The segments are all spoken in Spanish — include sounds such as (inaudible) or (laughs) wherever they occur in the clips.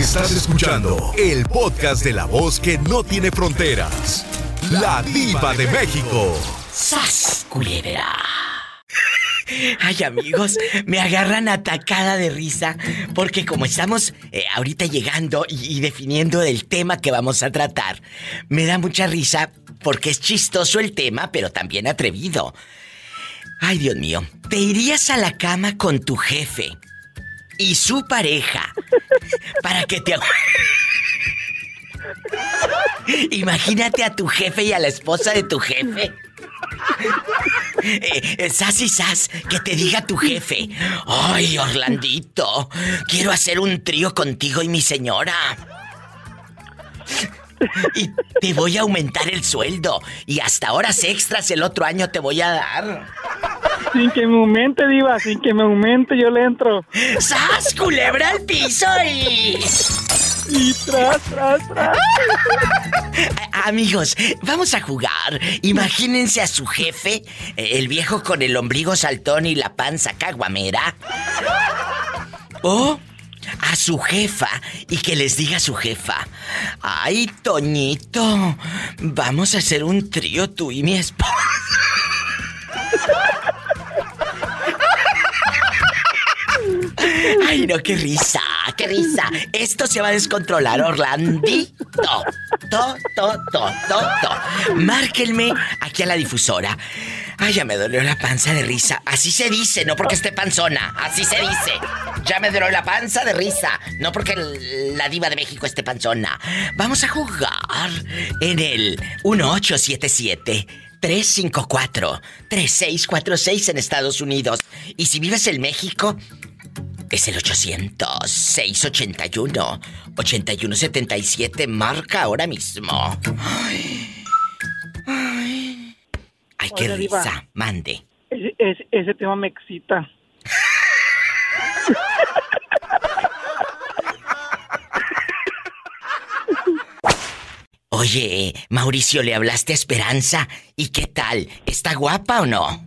Estás escuchando el podcast de la voz que no tiene fronteras. La diva de México. ¡Sas, culebra! (laughs) Ay amigos, me agarran atacada de risa porque como estamos eh, ahorita llegando y, y definiendo el tema que vamos a tratar, me da mucha risa porque es chistoso el tema, pero también atrevido. Ay Dios mío, ¿te irías a la cama con tu jefe y su pareja para que te... Imagínate a tu jefe y a la esposa de tu jefe. Eh, sas y sas, que te diga tu jefe. Ay, Orlandito, quiero hacer un trío contigo y mi señora. Y te voy a aumentar el sueldo. Y hasta horas extras el otro año te voy a dar. Sin que me aumente, Diva, sin que me aumente, yo le entro. ¡Sas, culebra al piso y. Y tras, tras, tras. Amigos, vamos a jugar. Imagínense a su jefe, el viejo con el ombligo saltón y la panza caguamera. O a su jefa y que les diga a su jefa, ay, Toñito, vamos a hacer un trío tú y mi esposa. Ay, no, qué risa, qué risa. Esto se va a descontrolar, Orlandito. To, to, to, to, to. Márquenme aquí a la difusora. Ay, ya me dolió la panza de risa. Así se dice, no porque esté panzona. Así se dice. Ya me dolió la panza de risa. No porque la diva de México esté panzona. Vamos a jugar en el 1877. 354-3646 en Estados Unidos. Y si vives en México, es el 800-681-8177. Marca ahora mismo. Ay, ay. Ay, qué Diva. risa. Mande. Ese, tema me excita. Oye, Mauricio, ¿le hablaste a Esperanza? ¿Y qué tal? ¿Está guapa o no?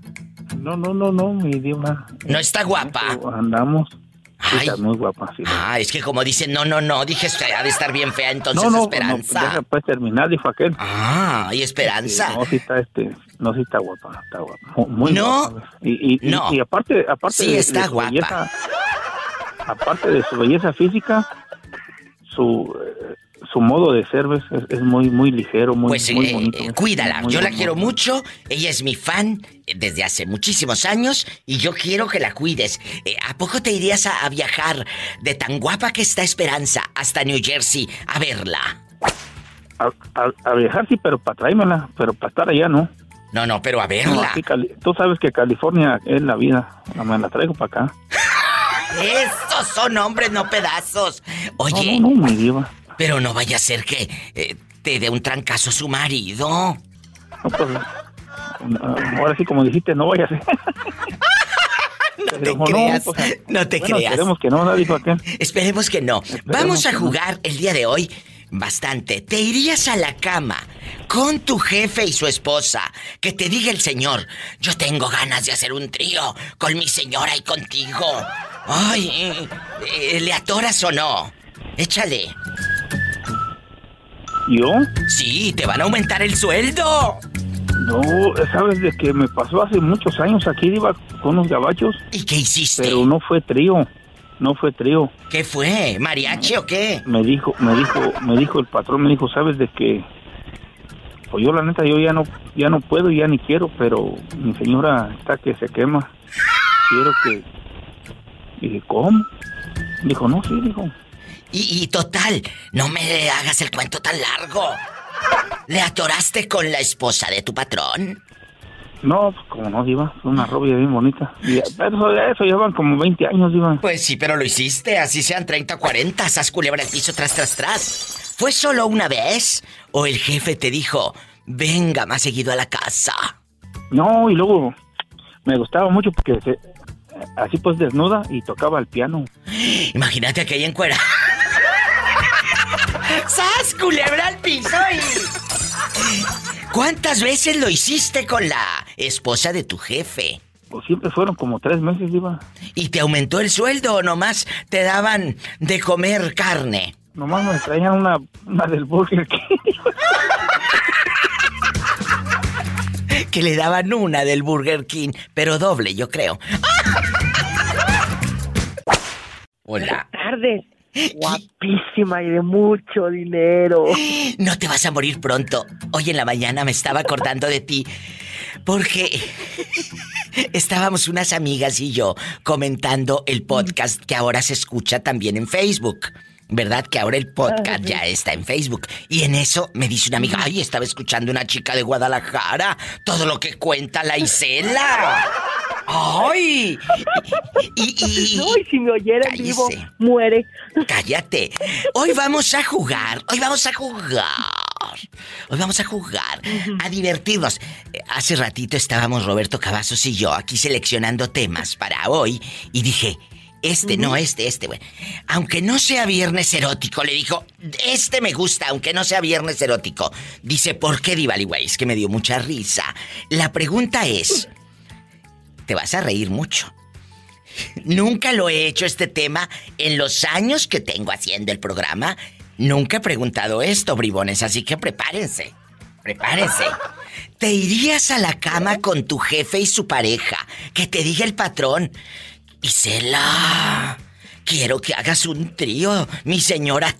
No, no, no, no, mi diva. ¿No está guapa? Andamos. Ay. está muy guapa, sí. Ah, es que como dicen, no, no, no, dije, ha de estar bien fea entonces no, no, Esperanza. no, deja pues terminar, dijo aquel. Ah, y Esperanza. No, sí está, este, no, sí está guapa, está guapa. Mu- Muy No. guapa. Y, y, y- No. y aparte, aparte Sí, de, está de guapa. belleza, aparte de su belleza física, su, eh, su modo de ser ¿ves? es, es muy, muy ligero, muy, Pues muy eh, bonito. eh, cuídala, Muy yo la quiero mucho, ella es mi fan eh, desde hace muchísimos años y yo quiero que la cuides. Eh, ¿A poco te irías a, a viajar de tan guapa que está Esperanza hasta New Jersey a verla? A, a- a viajar sí, pero para traérmela, pero para estar allá no. No, no, pero a No, verla. aquí Cali- tú sabes que California es la vida, no me la traigo para acá. (laughs) Esos son hombres, no pedazos. Oye, No, no, no, pero no vaya a ser que eh, te dé un trancazo su marido. No, pues, ah, ahora sí, como dijiste, no vaya a ser. (laughs) No te creas, no te bueno, creas. Esperemos que no, dijo aquel. Esperemos que no. Vamos a jugar el día de hoy bastante. ¿Te irías a la cama con tu jefe y su esposa? Que te diga el señor, yo tengo ganas de hacer un trío con mi señora y contigo. Ay, eh, ¿le atoras o no? Échale. ¿Yo? Sí, te van a aumentar el sueldo. No, sabes de que me pasó hace muchos años aquí, iba con unos gabachos, ¿Y qué hiciste? pero no fue trío, no fue trío. ¿Qué fue? ¿Mariachi o qué? Me dijo, me dijo, me dijo el patrón, me dijo, sabes de que, pues yo la neta, yo ya no, ya no puedo, ya ni quiero, pero mi señora está que se quema. Quiero que, y dije, ¿cómo? Dijo, no, sí, dijo. Y, y total, no me hagas el cuento tan largo. ¿Le atoraste con la esposa de tu patrón? No, pues como no, Diva, fue una rubia bien bonita. Y eso, eso llevan como 20 años, Diva. Pues sí, pero lo hiciste, así sean 30 o 40, sas culebra el piso tras, tras, tras. ¿Fue solo una vez? ¿O el jefe te dijo, venga más seguido a la casa? No, y luego me gustaba mucho porque se- así pues desnuda y tocaba el piano. Imagínate aquella encuera. (laughs) ¡Sas culebra al piso y... ¿Cuántas veces lo hiciste con la esposa de tu jefe? Pues siempre fueron como tres meses, Diva. ¿Y te aumentó el sueldo o nomás te daban de comer carne? nomás me extrañan una, una del Burger King. (laughs) que le daban una del Burger King, pero doble, yo creo. Hola. Buenas tardes. Guapísima y de mucho dinero. (gasps) No te vas a morir pronto. Hoy en la mañana me estaba acordando de ti porque (laughs) estábamos unas amigas y yo comentando el podcast que ahora se escucha también en Facebook. ¿Verdad? Que ahora el podcast ya está en Facebook. Y en eso me dice una amiga, ay, estaba escuchando una chica de Guadalajara. Todo lo que cuenta la Isela. (laughs) ¡Ay! Y, si me oyera en vivo, muere. Cállate. Hoy vamos a jugar. Hoy vamos a jugar. Hoy vamos a jugar, a divertirnos. Hace ratito estábamos Roberto Cavazos y yo aquí seleccionando temas para hoy y dije, este, no este, este, bueno. Aunque no sea viernes erótico, le dijo, este me gusta, aunque no sea viernes erótico. Dice, ¿por qué Divali Es que me dio mucha risa. La pregunta es, te vas a reír mucho. Nunca lo he hecho este tema en los años que tengo haciendo el programa. Nunca he preguntado esto, bribones, así que prepárense. Prepárense. ¿Te irías a la cama con tu jefe y su pareja? Que te diga el patrón. Isela, quiero que hagas un trío, mi señora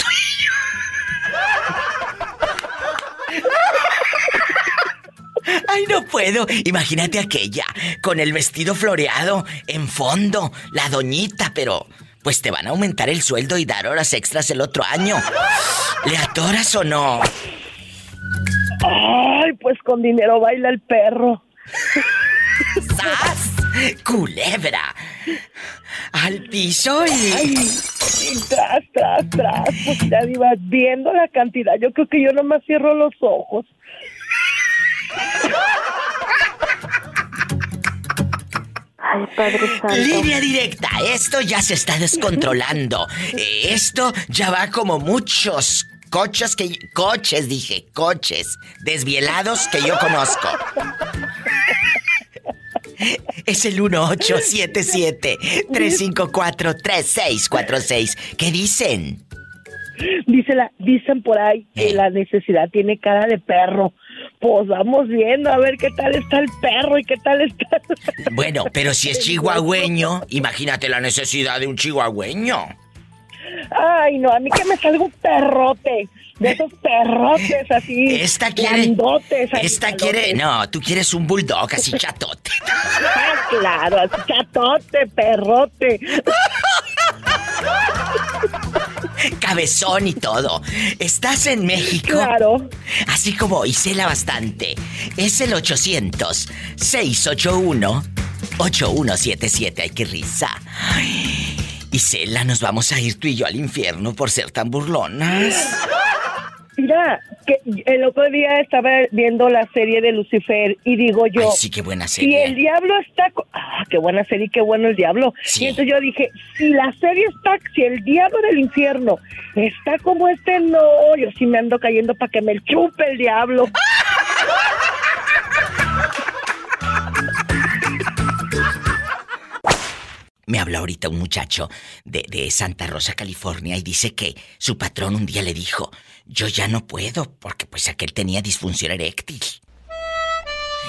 Ay, no puedo. Imagínate aquella, con el vestido floreado, en fondo, la doñita, pero pues te van a aumentar el sueldo y dar horas extras el otro año. ¿Le atoras o no? Ay, pues con dinero baila el perro. ¡Sas! ¡Culebra! Al piso y... tras, tras, tras. Pues ya ibas viendo la cantidad. Yo creo que yo nomás cierro los ojos. Ay, Padre Santo. Línea directa, esto ya se está descontrolando. Esto ya va como muchos coches que... Coches, dije, coches desvielados que yo conozco. Es el 1877-354-3646. ¿Qué dicen? Dice la, dicen por ahí que eh. la necesidad tiene cara de perro. Pues vamos viendo a ver qué tal está el perro y qué tal está. Bueno, pero si es (laughs) chihuahueño, imagínate la necesidad de un chihuahueño. Ay, no, a mí que me salga un perrote. De esos perrotes así. Esta quiere. esta quiere. No, tú quieres un bulldog así chatote. Ah, claro, así chatote, perrote. (laughs) Cabezón y todo. Estás en México. Claro. Así como Isela bastante. Es el 800 681 8177. Ay, qué risa. Isela, nos vamos a ir tú y yo al infierno por ser tan burlonas. Mira, que el otro día estaba viendo la serie de Lucifer y digo yo. sí, qué buena serie. Si el diablo está. Ah, qué buena serie, qué bueno el diablo. Y entonces yo dije, si la serie está. Si el diablo del infierno está como este, no. Yo sí me ando cayendo para que me chupe el diablo. (laughs) Me habla ahorita un muchacho de, de, Santa Rosa, California, y dice que su patrón un día le dijo, yo ya no puedo, porque pues aquel tenía disfunción eréctil.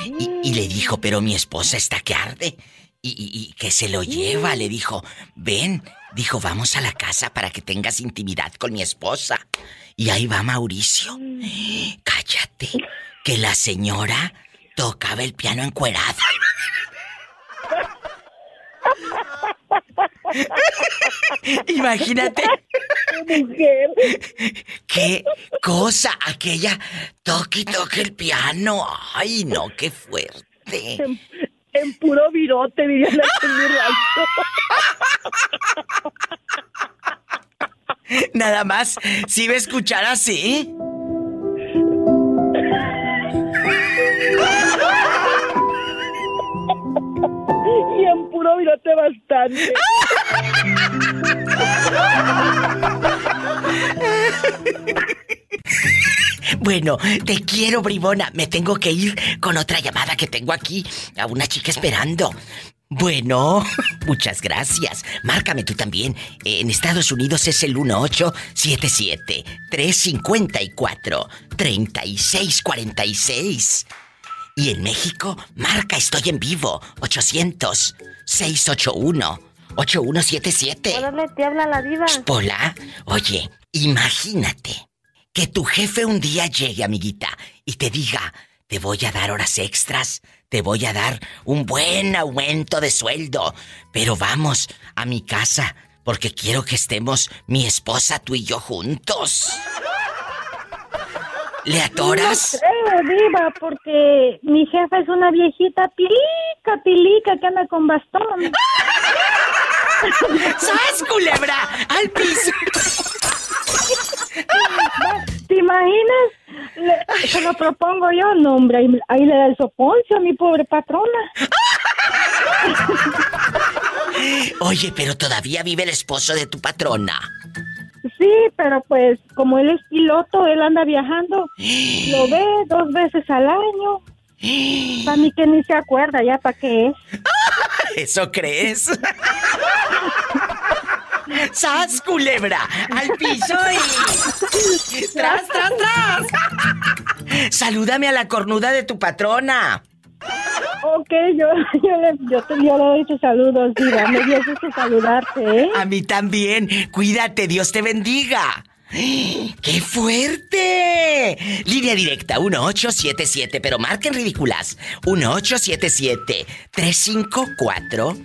Y, le dijo, pero mi esposa está que arde. Y, que se lo lleva, le dijo, ven, dijo, vamos a la casa para que tengas intimidad con mi esposa. Y ahí va Mauricio. Cállate, que la señora tocaba el piano encuerada. Imagínate. Qué cosa aquella toque y toque el piano. Ay, no, qué fuerte. En, puro virote, dirían Nada más, si a escuchar así. Y en puro bastante. Bueno, te quiero, bribona. Me tengo que ir con otra llamada que tengo aquí. A una chica esperando. Bueno, (laughs) muchas gracias. Márcame tú también. En Estados Unidos es el 1877-354-3646. Y en México, marca Estoy en Vivo. 800-681-8177. Órale, te habla la diva. Pola, oye, imagínate que tu jefe un día llegue, amiguita, y te diga, te voy a dar horas extras, te voy a dar un buen aumento de sueldo, pero vamos a mi casa porque quiero que estemos mi esposa, tú y yo juntos. ¿Le atoras? No creo, diva, porque mi jefa es una viejita pilica, pilica que anda con bastón. (laughs) ¡Sas, culebra! ¡Al piso! (laughs) ¿Te imaginas? Le- se lo propongo yo, no, hombre, ahí, ahí le da el soponcio a mi pobre patrona. (laughs) Oye, pero todavía vive el esposo de tu patrona. Sí, pero pues como él es piloto, él anda viajando, lo ve dos veces al año. Para mí que ni se acuerda ya para qué es. (laughs) ¿Eso crees? (laughs) ¡Sas, culebra! ¡Al piso y... ¡Tras, tras, tras! (laughs) Salúdame a la cornuda de tu patrona. Ok, yo, yo, le, yo, te, yo le doy tus saludos, diva. Me dio gusto saludarte, ¿eh? A mí también. Cuídate, Dios te bendiga. ¡Qué fuerte! Línea directa 1877, pero marquen ridículas. 1877 354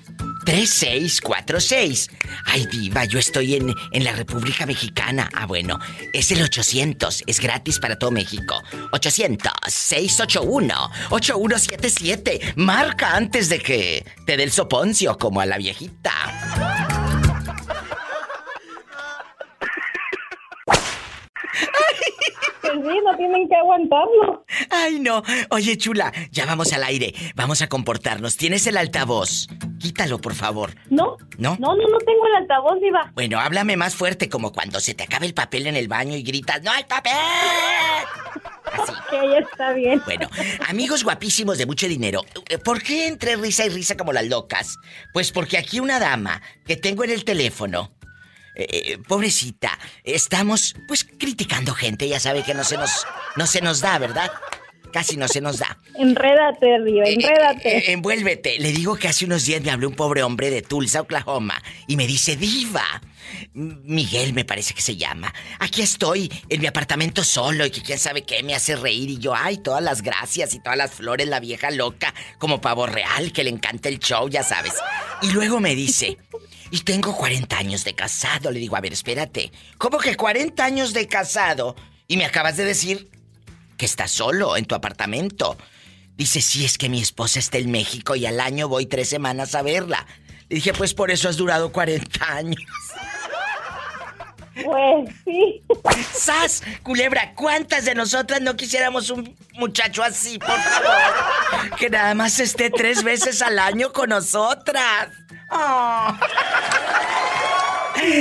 3646. Ay, diva, yo estoy en, en la República Mexicana. Ah, bueno, es el 800, es gratis para todo México. 800-681-8177. Marca antes de que te dé el soponcio como a la viejita. Pues sí, no tienen que aguantarlo. Ay, no. Oye, chula, ya vamos al aire. Vamos a comportarnos. ¿Tienes el altavoz? Quítalo, por favor. ¿No? ¿No? No, no, no tengo el altavoz, diva. Bueno, háblame más fuerte, como cuando se te acaba el papel en el baño y gritas, ¡No hay papel! Así. Ya está bien. Bueno, amigos guapísimos de mucho dinero, ¿por qué entre risa y risa como las locas? Pues porque aquí una dama que tengo en el teléfono, eh, eh, pobrecita, estamos pues criticando gente, ya sabe que no se nos no se nos da, ¿verdad? Casi no se nos da. Enrédate, diva, Eh, enrédate. eh, envuélvete. Le digo que hace unos días me habló un pobre hombre de Tulsa, Oklahoma, y me dice, Diva. Miguel me parece que se llama. Aquí estoy en mi apartamento solo y que quién sabe qué me hace reír. Y yo, ay, todas las gracias y todas las flores, la vieja loca, como pavo real, que le encanta el show, ya sabes. Y luego me dice, y tengo 40 años de casado. Le digo, a ver, espérate. ¿Cómo que 40 años de casado? Y me acabas de decir que estás solo en tu apartamento. Dice, sí, es que mi esposa está en México y al año voy tres semanas a verla. Le dije, pues por eso has durado 40 años. Pues sí. ¡Sas! Culebra, ¿cuántas de nosotras no quisiéramos un muchacho así, por favor? Que nada más esté tres veces al año con nosotras. Oh.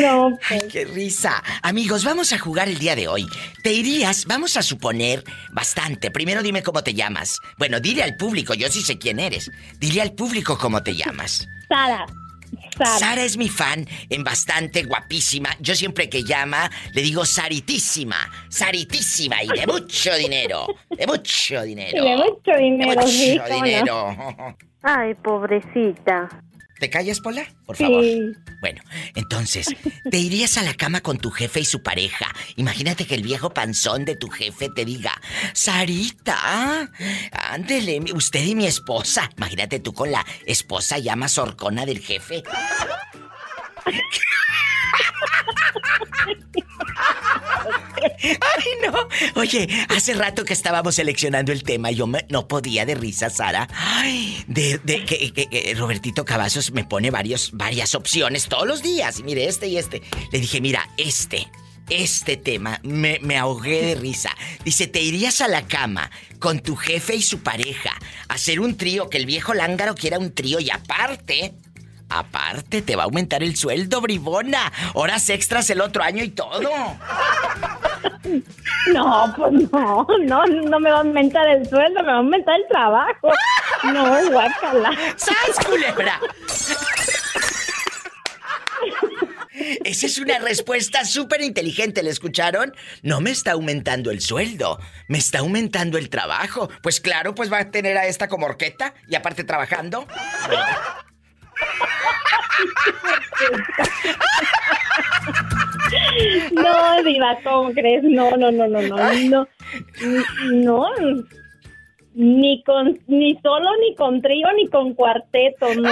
No, Ay, qué risa. Amigos, vamos a jugar el día de hoy. ¿Te irías? Vamos a suponer bastante. Primero dime cómo te llamas. Bueno, dile al público, yo sí sé quién eres. Dile al público cómo te llamas. Sara. Sara. Sara es mi fan en bastante guapísima. Yo siempre que llama le digo Saritísima, Saritísima y de mucho dinero, de mucho dinero. Y de mucho dinero, de sí, mucho no. dinero. Ay, pobrecita. ¿Te callas, Pola? Por Sí. favor. Bueno, entonces, ¿te irías a la cama con tu jefe y su pareja? Imagínate que el viejo panzón de tu jefe te diga, Sarita, ándele, usted y mi esposa. Imagínate tú con la esposa ya más horcona del jefe. Ay, no. Oye, hace rato que estábamos seleccionando el tema, yo me- no podía de risa, Sara. Ay, de, de que, que- que Robertito Cavazos me pone varios, varias opciones todos los días. Y mire, este y este. Le dije, mira, este. Este tema me, me ahogué de risa. Dice, ¿te irías a la cama con tu jefe y su pareja a hacer un trío? Que el viejo lángaro quiera un trío y aparte, aparte te va a aumentar el sueldo, bribona. Horas extras el otro año y todo. No, pues no, no, no me va a aumentar el sueldo, me va a aumentar el trabajo. No, guácala. ¡Sas, culebra! Esa es una respuesta súper inteligente, ¿le escucharon? No me está aumentando el sueldo, me está aumentando el trabajo. Pues claro, pues va a tener a esta como orqueta y aparte trabajando. No, Diva, ¿cómo crees? No, no, no, no, no, no. No. Ni con, ni solo, ni con trío, ni con cuarteto, no.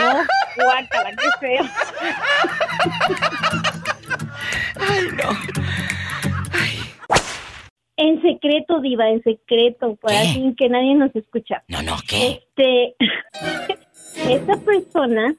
Guácala, qué feo. Ay, no. En secreto, Diva, en secreto, para ¿Qué? sin que nadie nos escucha. No, no, ¿qué? Este, (laughs) esta persona,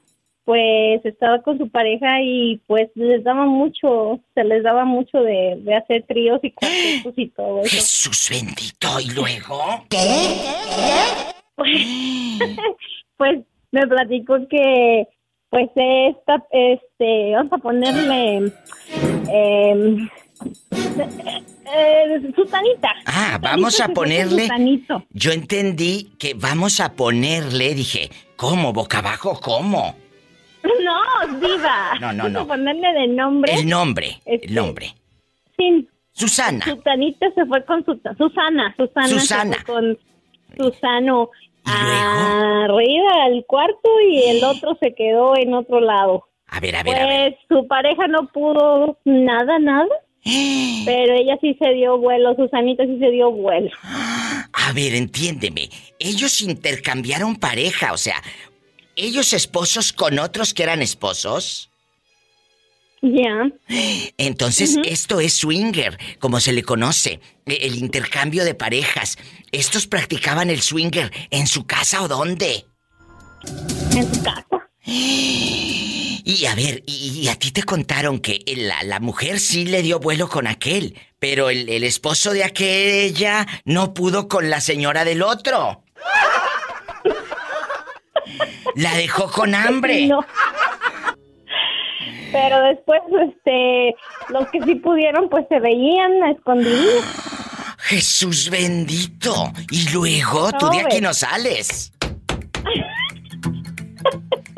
pues, estaba con su pareja y, pues, les daba mucho, se les daba mucho de, de hacer tríos y cuartetos y todo eso. Jesús bendito, ¿y luego? (laughs) Pues, me platicó que, pues, esta, este, vamos a ponerle, eh, eh, Susanita. Ah, vamos a ponerle. Susanito. Yo entendí que vamos a ponerle, dije, ¿cómo? ¿Boca abajo? ¿Cómo? (laughs) No, diva. No, no, no. ponerle de nombre. El nombre, el Este, nombre. Sí, Susana. Susanita se fue con su, Susana, Susana, Susana. se fue con Susano arriba al cuarto y el otro se quedó en otro lado. A ver, a ver, a ver. Pues su pareja no pudo nada, nada, (gasps) pero ella sí se dio vuelo, Susanita sí se dio vuelo. (gasps) A ver, entiéndeme. Ellos intercambiaron pareja, o sea, ellos esposos con otros que eran esposos. Ya, Entonces, esto es swinger, como se le conoce, e- el intercambio de parejas. ¿Estos practicaban el swinger en su casa o dónde? en su casa. (gasps) Y a ver, y, y a ti te contaron que la, la mujer sí le dio vuelo con aquel, pero el, el esposo de aquella no pudo con la señora del otro. La dejó con hambre. (laughs) No. Pero después, este, los que sí pudieron, pues se veían a escondidas. (gasps) Jesús bendito. Y luego tú de aquí no sales.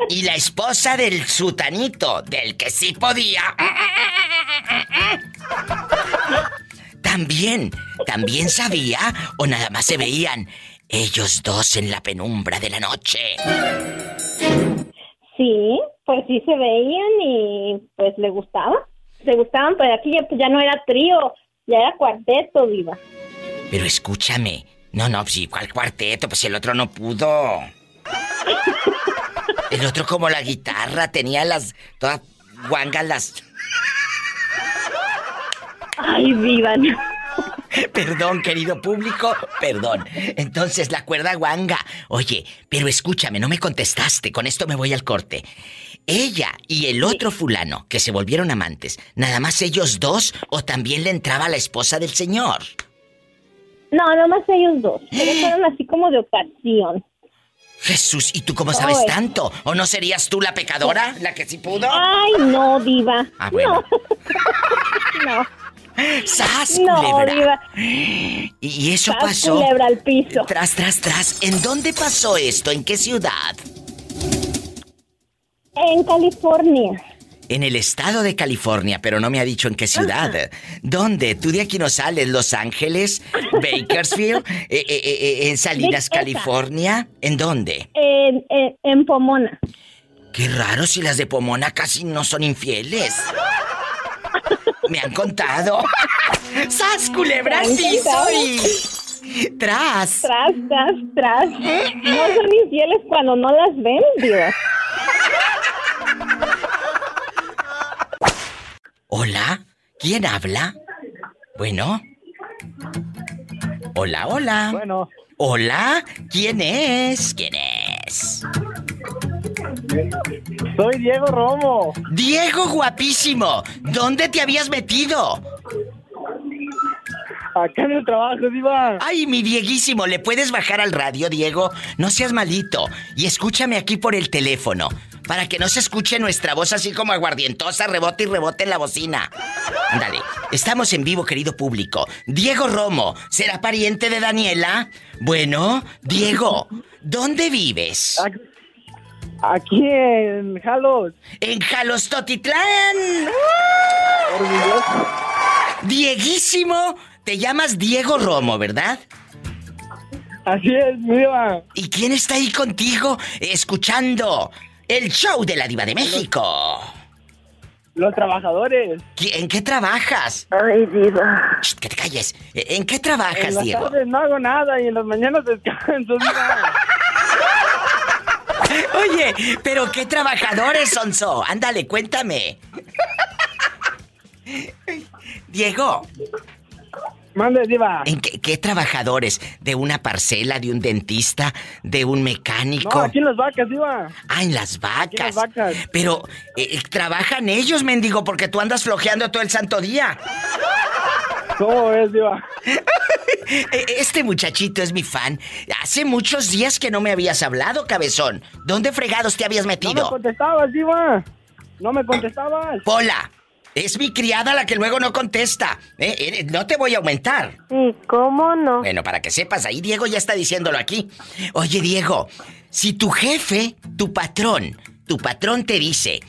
Y la esposa del sutanito, del que sí podía. (laughs) También, también sabía o nada más se veían ellos dos en la penumbra de la noche. Sí, pues sí se veían y pues le gustaba. Se gustaban, pero aquí ya, pues, ya no era trío, ya era cuarteto, viva. Pero escúchame. No, no, pues ¿cuál cuarteto? Pues el otro no pudo. El otro como la guitarra, tenía las... todas guangas las... Ay, viva. no. (laughs) Perdón, querido público, perdón. Entonces, la cuerda guanga. Oye, pero escúchame, no me contestaste, con esto me voy al corte. Ella y el otro fulano, que se volvieron amantes, ¿nada más ellos dos o también le entraba la esposa del señor? No, nomás ellos dos. (gasps) Pero fueron así como de ocasión. Jesús, ¿y tú cómo sabes tanto? ¿O no serías tú la pecadora, la que sí pudo? Ay, no, diva. Ah, bueno. No, (laughs) ¡Sas, no, culebra! diva. ¿Y, eso Sas, pasó? culebra al piso. Tras, tras, tras. ¿En dónde pasó esto? ¿En qué ciudad? En California. En el estado de California, pero no me ha dicho en qué ciudad. ¿Dónde? ¿Tú de aquí no sales? ¿Los Ángeles? ¿Bakersfield? Eh, eh, eh, ¿En Salinas. California? ¿En dónde? En, en, en Pomona. Qué raro si las de Pomona casi no son infieles. (laughs) Me han contado. (laughs) ¡Sas, culebra al Me han piso contado. y... ¡Tras! Tras, tras, tras. No son infieles cuando no las ven, diva. ¿Hola? ¿Quién habla? Bueno. Hola, hola. Bueno, Hola, ¿quién es? ¿Quién es? Soy Diego Romo. Diego guapísimo, ¿dónde te habías metido? Acá en el trabajo, Diva. Ay, mi Dieguísimo, ¿le puedes bajar al radio, Diego? No seas malito. Y escúchame aquí por el teléfono. Para que no se escuche nuestra voz así como aguardientosa, rebote y rebote en la bocina. Ándale, estamos en vivo, querido público. Diego Romo, ¿será pariente de Daniela? Bueno, Diego, ¿Dónde vives? Aquí, aquí en Jalos. En Jalostotitlán. Orgulloso. Dieguísimo, te llamas Diego Romo, ¿verdad? Así es, Diva. ¿Y quién está ahí contigo escuchando el show de la Diva de México? Los trabajadores. ¿Qui- ¿En qué trabajas? Ay, diva. Shh, que te calles. ¿En qué En trabajas, las Diego? tardes no hago nada y en las mañanas descanso, Diva. (laughs) Oye, pero qué trabajadores, Sonso. Ándale, cuéntame. Diego, Mande, Diva. ¿en qué, qué trabajadores? ¿De una parcela, de un dentista, de un mecánico? No, aquí en las vacas, Diva. Ah, en las vacas. las vacas. Pero eh, trabajan ellos, mendigo, porque tú andas flojeando todo el santo día. ¿Cómo ves, Diva? (laughs) Eh, Este muchachito es mi fan. Hace muchos días que no me habías hablado, cabezón. ¿Dónde fregados te habías No me metido? contestabas, Diva. No me contestabas. Pola, es mi criada la que luego no contesta. Eh, eh, no te voy a aumentar. Sí, ¿cómo no? Bueno, para que sepas, ahí Diego ya está diciéndolo aquí. Oye, Diego, si tu jefe, tu patrón, tu patrón te dice,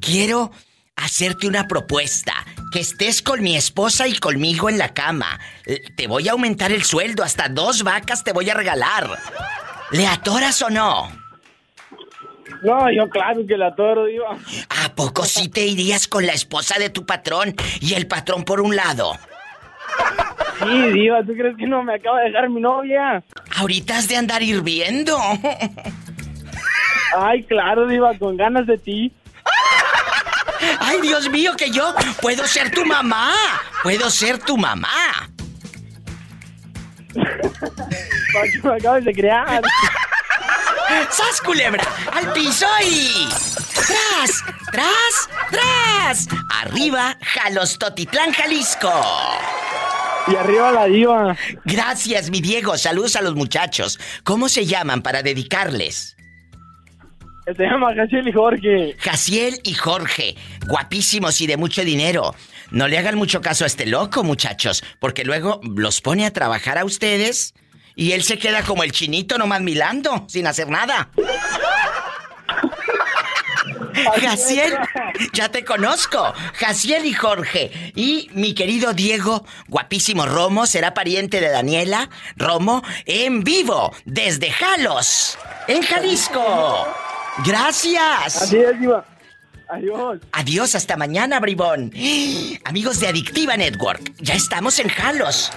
quiero hacerte una propuesta, que estés con mi esposa y conmigo en la cama, eh, te voy a aumentar el sueldo, hasta dos vacas te voy a regalar. ¿Le atoras o no? No, yo claro que la toro, Diva. ¿A poco sí te irías con la esposa de tu patrón y el patrón por un lado? Sí, Diva, ¿tú crees que no me acaba de dejar mi novia? Ahorita has de andar hirviendo. Ay, claro, Diva, con ganas de ti. ¡Ay, Dios mío, que yo puedo ser tu mamá! ¡Puedo ser tu mamá! Me acabes de crear. ¡Sas, culebra! ¡Al piso y... ¡Tras! ¡Tras! ¡Tras! Arriba, Jalostotitlán, Jalisco. Y arriba la Diva. Gracias, mi Diego. Saludos a los muchachos. ¿Cómo se llaman para dedicarles? Se llama Jaciel y Jorge. Jaciel y Jorge, guapísimos y de mucho dinero. No le hagan mucho caso a este loco, muchachos, porque luego los pone a trabajar a ustedes y él se queda como el chinito nomás milando, sin hacer nada. (laughs) Jaciel, ya te conozco. Jaciel y Jorge. Y mi querido Diego, guapísimo Romo, será pariente de Daniela Romo en vivo desde Jalos, en Jalisco. Gracias. Así es, Diva. Adiós. Adiós, hasta mañana, bribón. Amigos de Adictiva Network, ya estamos en Jalos.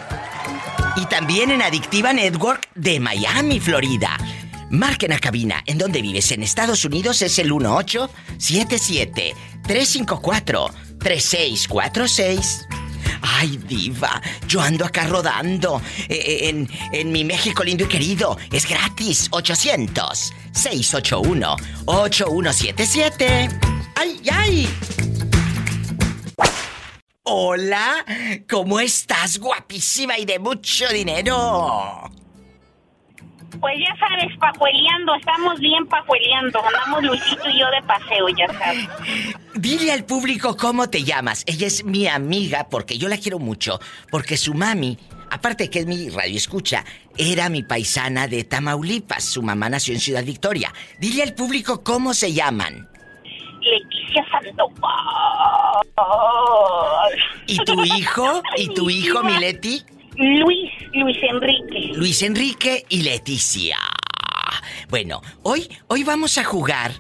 Y también en Adictiva Network de Miami, Florida. Marquen a cabina. ¿En dónde vives? En Estados Unidos es el 1877-354-3646. Ay, diva, yo ando acá rodando. eh, eh, en, en mi México lindo y querido. Es gratis. 800-681-8177. ¡Ay, ay! Hola, ¿cómo estás, guapísima y de mucho dinero? Pues ya sabes, pajueleando, estamos bien pajueleando. Andamos Luisito y yo de paseo, ya sabes. Dile al público cómo te llamas. Ella es mi amiga porque yo la quiero mucho. Porque su mami, aparte que es mi radio escucha, era mi paisana de Tamaulipas. Su mamá nació en Ciudad Victoria. Dile al público cómo se llaman. Leticia Sandoval. ¿Y tu hijo? ¿Y tu hijo, Mileti? Luis, Luis Enrique. Luis Enrique y Leticia. Bueno, hoy, hoy vamos a jugar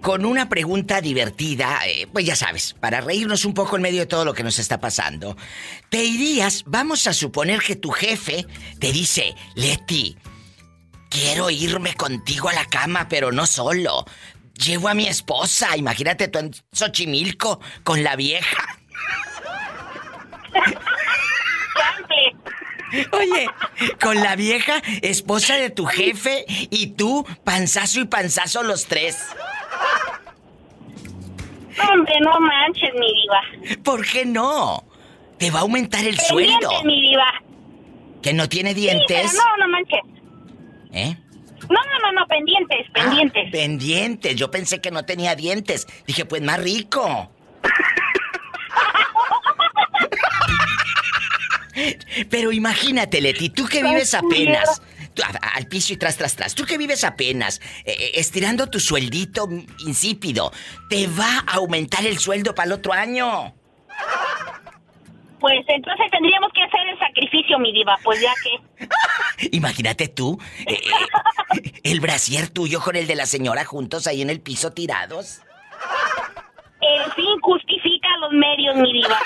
con una pregunta divertida, eh, pues ya sabes, para reírnos un poco en medio de todo lo que nos está pasando. ¿Te irías? Vamos a suponer que tu jefe te dice, Leti, quiero irme contigo a la cama, pero no solo. Llevo a mi esposa, imagínate tú en Xochimilco con la vieja. (laughs) Oye, con la vieja esposa de tu jefe y tú, panzazo y panzazo los tres. Hombre, no manches, mi diva. ¿Por qué no? Te va a aumentar el sueldo. Pendientes, mi diva. Que no tiene Sí, pero dientes. no, no manches. ¿Eh? No, no, no, no, pendientes, pendientes. Ah, pendientes. Yo pensé que no tenía dientes. Dije, pues más rico. (laughs) Pero imagínate, Leti, tú que vives apenas. al piso y tras, tras, tras. Tú que vives apenas, eh, eh, estirando tu sueldito insípido, te va a aumentar el sueldo para el otro año. Pues entonces tendríamos que hacer el sacrificio, mi diva, pues ya que... (laughs) Imagínate tú, eh, el brasier tuyo con el de la señora juntos ahí en el piso tirados. El fin justifica los medios, mi diva.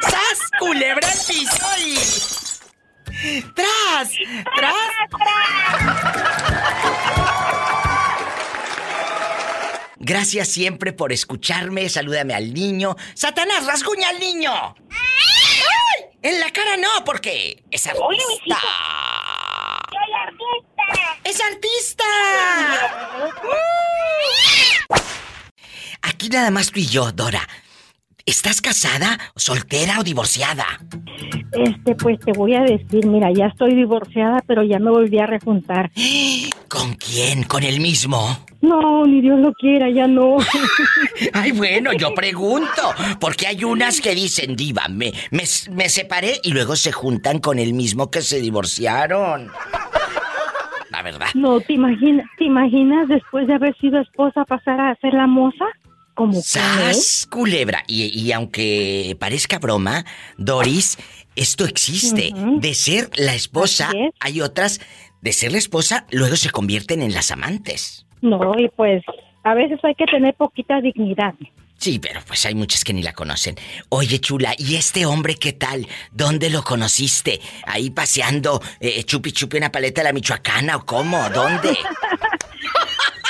¡Sas! ¡Culebra el piso y... ¡Tras! ¡Tras! Gracias siempre por escucharme. Salúdame al niño. ¡Satanás, rasguña al niño! ¡Ay! En la cara no, porque es artista. ¡Soy artista! ¡Es artista! Aquí nada más tú y yo, Dora. ¿Estás casada, soltera o divorciada? Este, pues te voy a decir, mira, ya estoy divorciada, pero ya me volví a rejuntar. (gasps) ¿Con quién? ¿Con el mismo? No, ni Dios lo quiera, ya no. (laughs) Ay, bueno, yo pregunto, porque hay unas que dicen, diva, me, me, separé y luego se juntan con el mismo que se divorciaron. La verdad. No, ¿te imaginas, ¿te imaginas después de haber sido esposa pasar a ser la moza? como ¡Sas, culebra! Y, aunque parezca broma, Doris, esto existe. De ser la esposa, hay otras, de ser la esposa, luego se convierten en las amantes. No, y pues a veces hay que tener poquita dignidad. Sí, pero pues hay muchas que ni la conocen. Oye, chula, ¿y este hombre qué tal? ¿Dónde lo conociste? ¿Ahí paseando eh, chupi chupi una paleta de la michoacana o cómo? ¿Dónde? (laughs)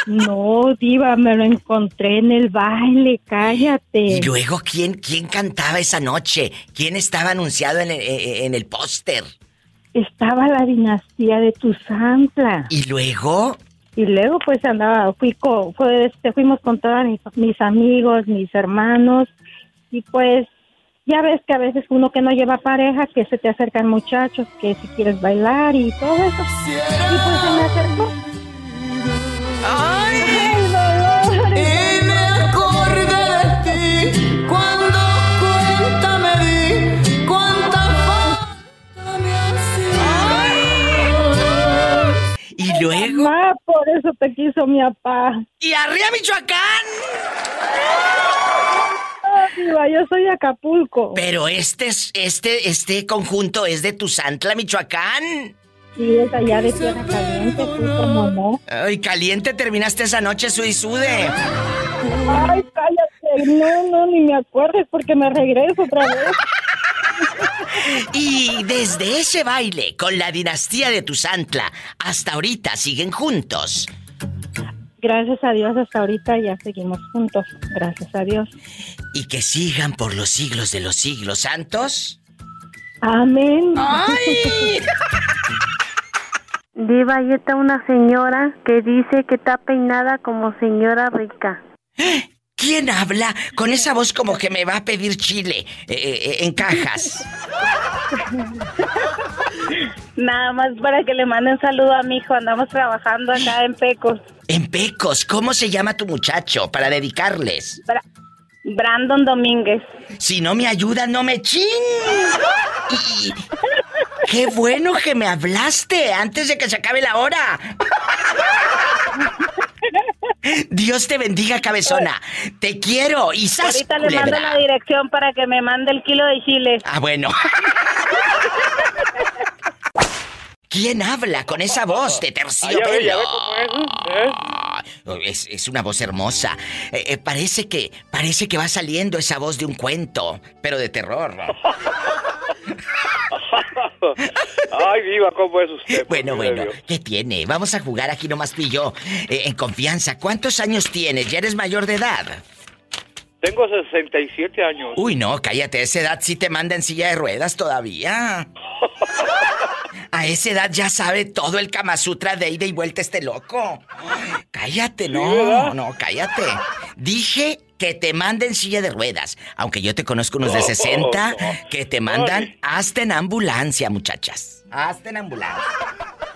No, diva, me lo encontré en el baile, cállate. ¿Y luego quién, quién cantaba esa noche? ¿Quién estaba anunciado en el, el póster? Estaba la dinastía de Tuzantla. ¿Y luego? Y luego pues andaba, fui fue, este, fuimos con todos mis, mis amigos, mis hermanos, y pues ya ves que a veces uno que no lleva pareja, que se te acercan muchachos, que si quieres bailar y todo eso. Y pues se me acercó. Ay, Y luego. por eso te quiso mi papá. ¡Y arriba Michoacán! yo soy de Acapulco. Pero este, este, este conjunto es de Tuzantla, Michoacán. Sí, es allá de Tierra Caliente, como no. Ay, caliente terminaste esa noche, Suy Sude. Ay, cállate. No, no, ni me acuerdes porque me regreso otra vez. Y desde ese baile con la dinastía de Tuzantla hasta ahorita siguen juntos. Gracias a Dios hasta ahorita ya seguimos juntos. Gracias a Dios. Y que sigan por los siglos de los siglos santos. Amén. ¡Ay! (laughs) Diva, ahí está una señora que dice que está peinada como señora rica. ¿Quién habla con esa voz como que me va a pedir chile eh, eh, eh, en cajas? Nada más para que le mande un saludo a mi hijo. Andamos trabajando acá en Pecos. En Pecos, ¿cómo se llama tu muchacho para dedicarles? Brandon Domínguez. Si no me ayuda, no me ching. Qué bueno que me hablaste antes de que se acabe la hora. Dios te bendiga, cabezona. Te quiero y Ahorita le mando la dirección para que me mande el kilo de chile. Ah, bueno. ¿Quién habla con esa voz de terciopelo? es, es, una voz hermosa. Eh, eh, parece que parece que va saliendo esa voz de un cuento, pero de terror. (laughs) (laughs) Ay, viva, ¿cómo es usted? Bueno, bueno, ¿qué tiene? Vamos a jugar aquí nomás tú y yo, eh, en confianza. ¿Cuántos años tienes? ¿Ya eres mayor de edad? Tengo 67 años. Uy, no, cállate, a esa edad sí te manda en silla de ruedas todavía. A esa edad ya sabe todo el Kama Sutra de ida y vuelta este loco. cállate, no, no, cállate. Dije que te manden silla de ruedas. Aunque yo te conozco unos de (laughs) 60 que te mandan hasta en ambulancia, muchachas. Hasta en ambulancia.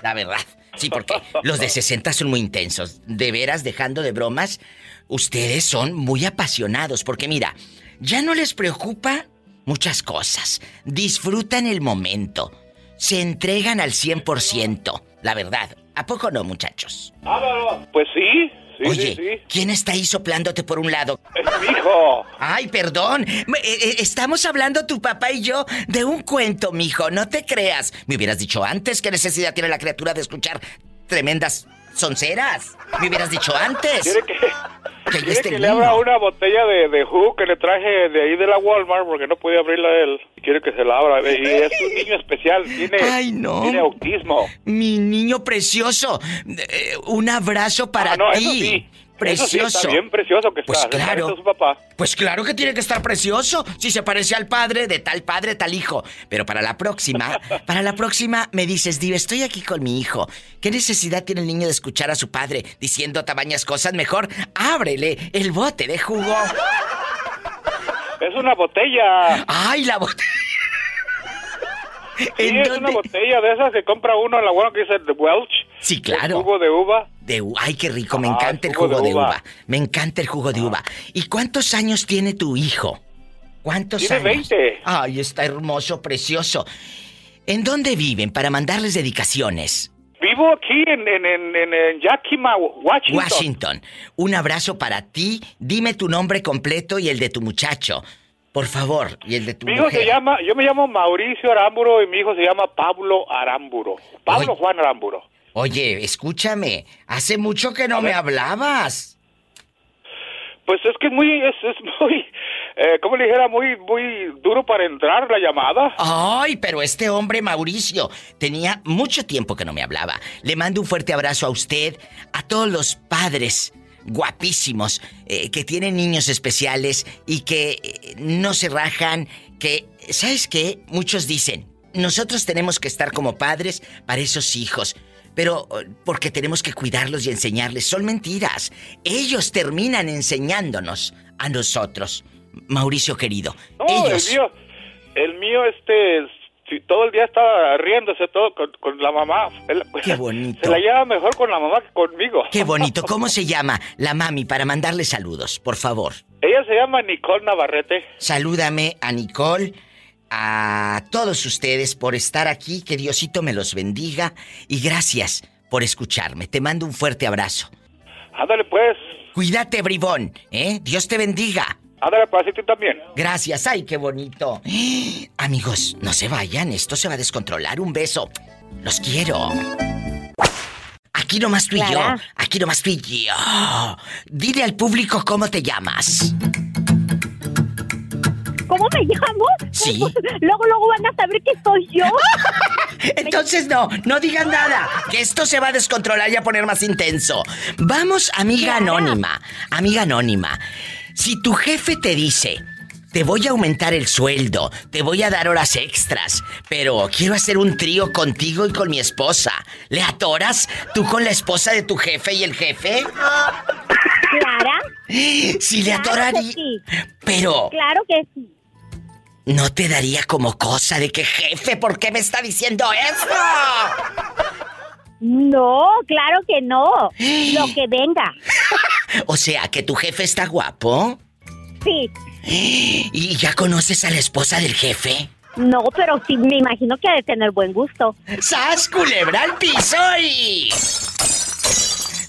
La verdad. Sí, porque los de 60 son muy intensos. De veras, dejando de bromas, ustedes son muy apasionados. Porque mira, ya no les preocupa muchas cosas. Disfrutan el momento se entregan al 100%. La verdad. ¿A poco no, muchachos? Pues sí, sí, Oye, sí, sí. ¿quién está ahí soplándote por un lado? Es mi hijo. Ay, perdón. Eh, eh, estamos hablando tu papá y yo de un cuento, mijo. No te creas. Me hubieras dicho antes qué necesidad tiene la criatura de escuchar tremendas sonceras. Me hubieras dicho antes. Quiere que, Que quiere que le abra una botella de, de jugo que le traje de ahí de la Walmart porque no podía abrirla él. Quiere que se la abra. Y es un niño especial. Tiene, Ay, no. tiene autismo. Mi niño precioso. Eh, un abrazo para Ah, no, ti. eso sí. Eso sí, Precioso. está bien precioso que está. Pues Se claro. a su papá. Pues claro que tiene que estar precioso. Si se parece al padre, de tal padre, tal hijo. Pero para la próxima, (laughs) para la próxima me dices, Diva, estoy aquí con mi hijo. ¿Qué necesidad tiene el niño de escuchar a su padre diciendo tamañas cosas? Mejor ábrele el bote de jugo. Es una botella. ¡Ay, la botella! Sí, es una botella de esas que compra uno en la Walmart que dice The Welch. Sí, claro. El jugo de uva. De Ay, qué rico, me Ah, encanta el jugo jugo de de uva. Me encanta el jugo de uva. ¿Y cuántos años tiene tu hijo? ¿Cuántos Tiene años? 20. Ay, está hermoso, precioso. ¿En dónde viven para mandarles dedicaciones? Vivo aquí en, en, en, en, en Yakima, Washington. Washington. Un abrazo para ti. Dime tu nombre completo y el de tu muchacho. Por favor, y el de tu Mi hijo mujer. se llama, yo me llamo Mauricio Aramburo y mi hijo se llama Pablo Aramburo. Pablo Juan Aramburo. Oye, escúchame. Hace mucho que no me hablabas. Pues es que es muy, es, es muy, eh, ¿cómo le dijera? Muy, muy duro para entrar la llamada. Ay, pero este hombre, Mauricio, tenía mucho tiempo que no me hablaba. Le mando un fuerte abrazo a usted, a todos los padres guapísimos eh, que tienen niños especiales y que eh, no se rajan, que, ¿sabes qué? Muchos dicen, nosotros tenemos que estar como padres para esos hijos. Pero eh, porque tenemos que cuidarlos y enseñarles, son mentiras. Ellos terminan enseñándonos a nosotros. Mauricio querido, No, ellos... el mío, el mío, este, si todo el día estaba riéndose todo con, con la mamá. Él- Qué bonito. Se la lleva mejor con la mamá que conmigo. Qué bonito. (laughs) ¿Cómo se llama la mami para mandarle saludos, por favor? Ella se llama Nicole Navarrete. Salúdame a Nicole, a todos ustedes por estar aquí. Que Diosito me los bendiga. Y gracias por escucharme. Te mando un fuerte abrazo. Ándale pues, Cuídate, bribón. ¿eh? Dios te bendiga. Ándale pues, y tú también. Gracias. Ay, qué bonito. (gasps) Amigos, no se vayan. Esto se va a descontrolar. Un beso. Los quiero. Aquí nomás tú y Clara. yo. Aquí nomás tú y yo. Dile al público cómo te llamas. ¿Cómo me llamo? Sí. luego, luego van a saber que soy yo. (laughs) Entonces no, no digan nada, que esto se va a descontrolar y a poner más intenso. Vamos, amiga anónima, amiga anónima. Si tu jefe te dice, te voy a aumentar el sueldo, te voy a dar horas extras, pero quiero hacer un trío contigo y con mi esposa, ¿le atoras tú con la esposa de tu jefe y el jefe? Clara. Si le Claro atoraría... sí. Pero... Claro que sí. ¿No te daría como cosa de que jefe, ¿por qué me está diciendo eso? No, claro que no. Lo que venga. (laughs) O sea, que tu jefe está guapo. Sí. ¿Y ya conoces a la esposa del jefe? No, pero sí, me imagino que ha de tener buen gusto. ¡Sas, culebra al piso y...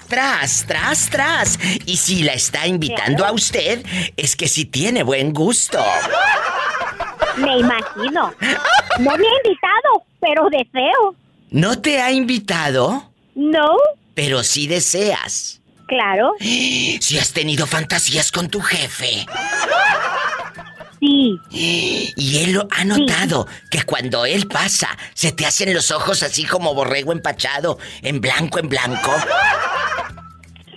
Tras, tras, tras. Y si la está invitando a usted, es que sí tiene buen gusto. Me imagino. No me ha invitado, pero deseo. ¿No te ha invitado? No, Pero sí deseas. Claro. (gasps) Si has tenido fantasías con tu jefe. Sí. (gasps) Y él lo ha notado que cuando él pasa, se te hacen los ojos así como borrego empachado, en blanco, en blanco. (laughs)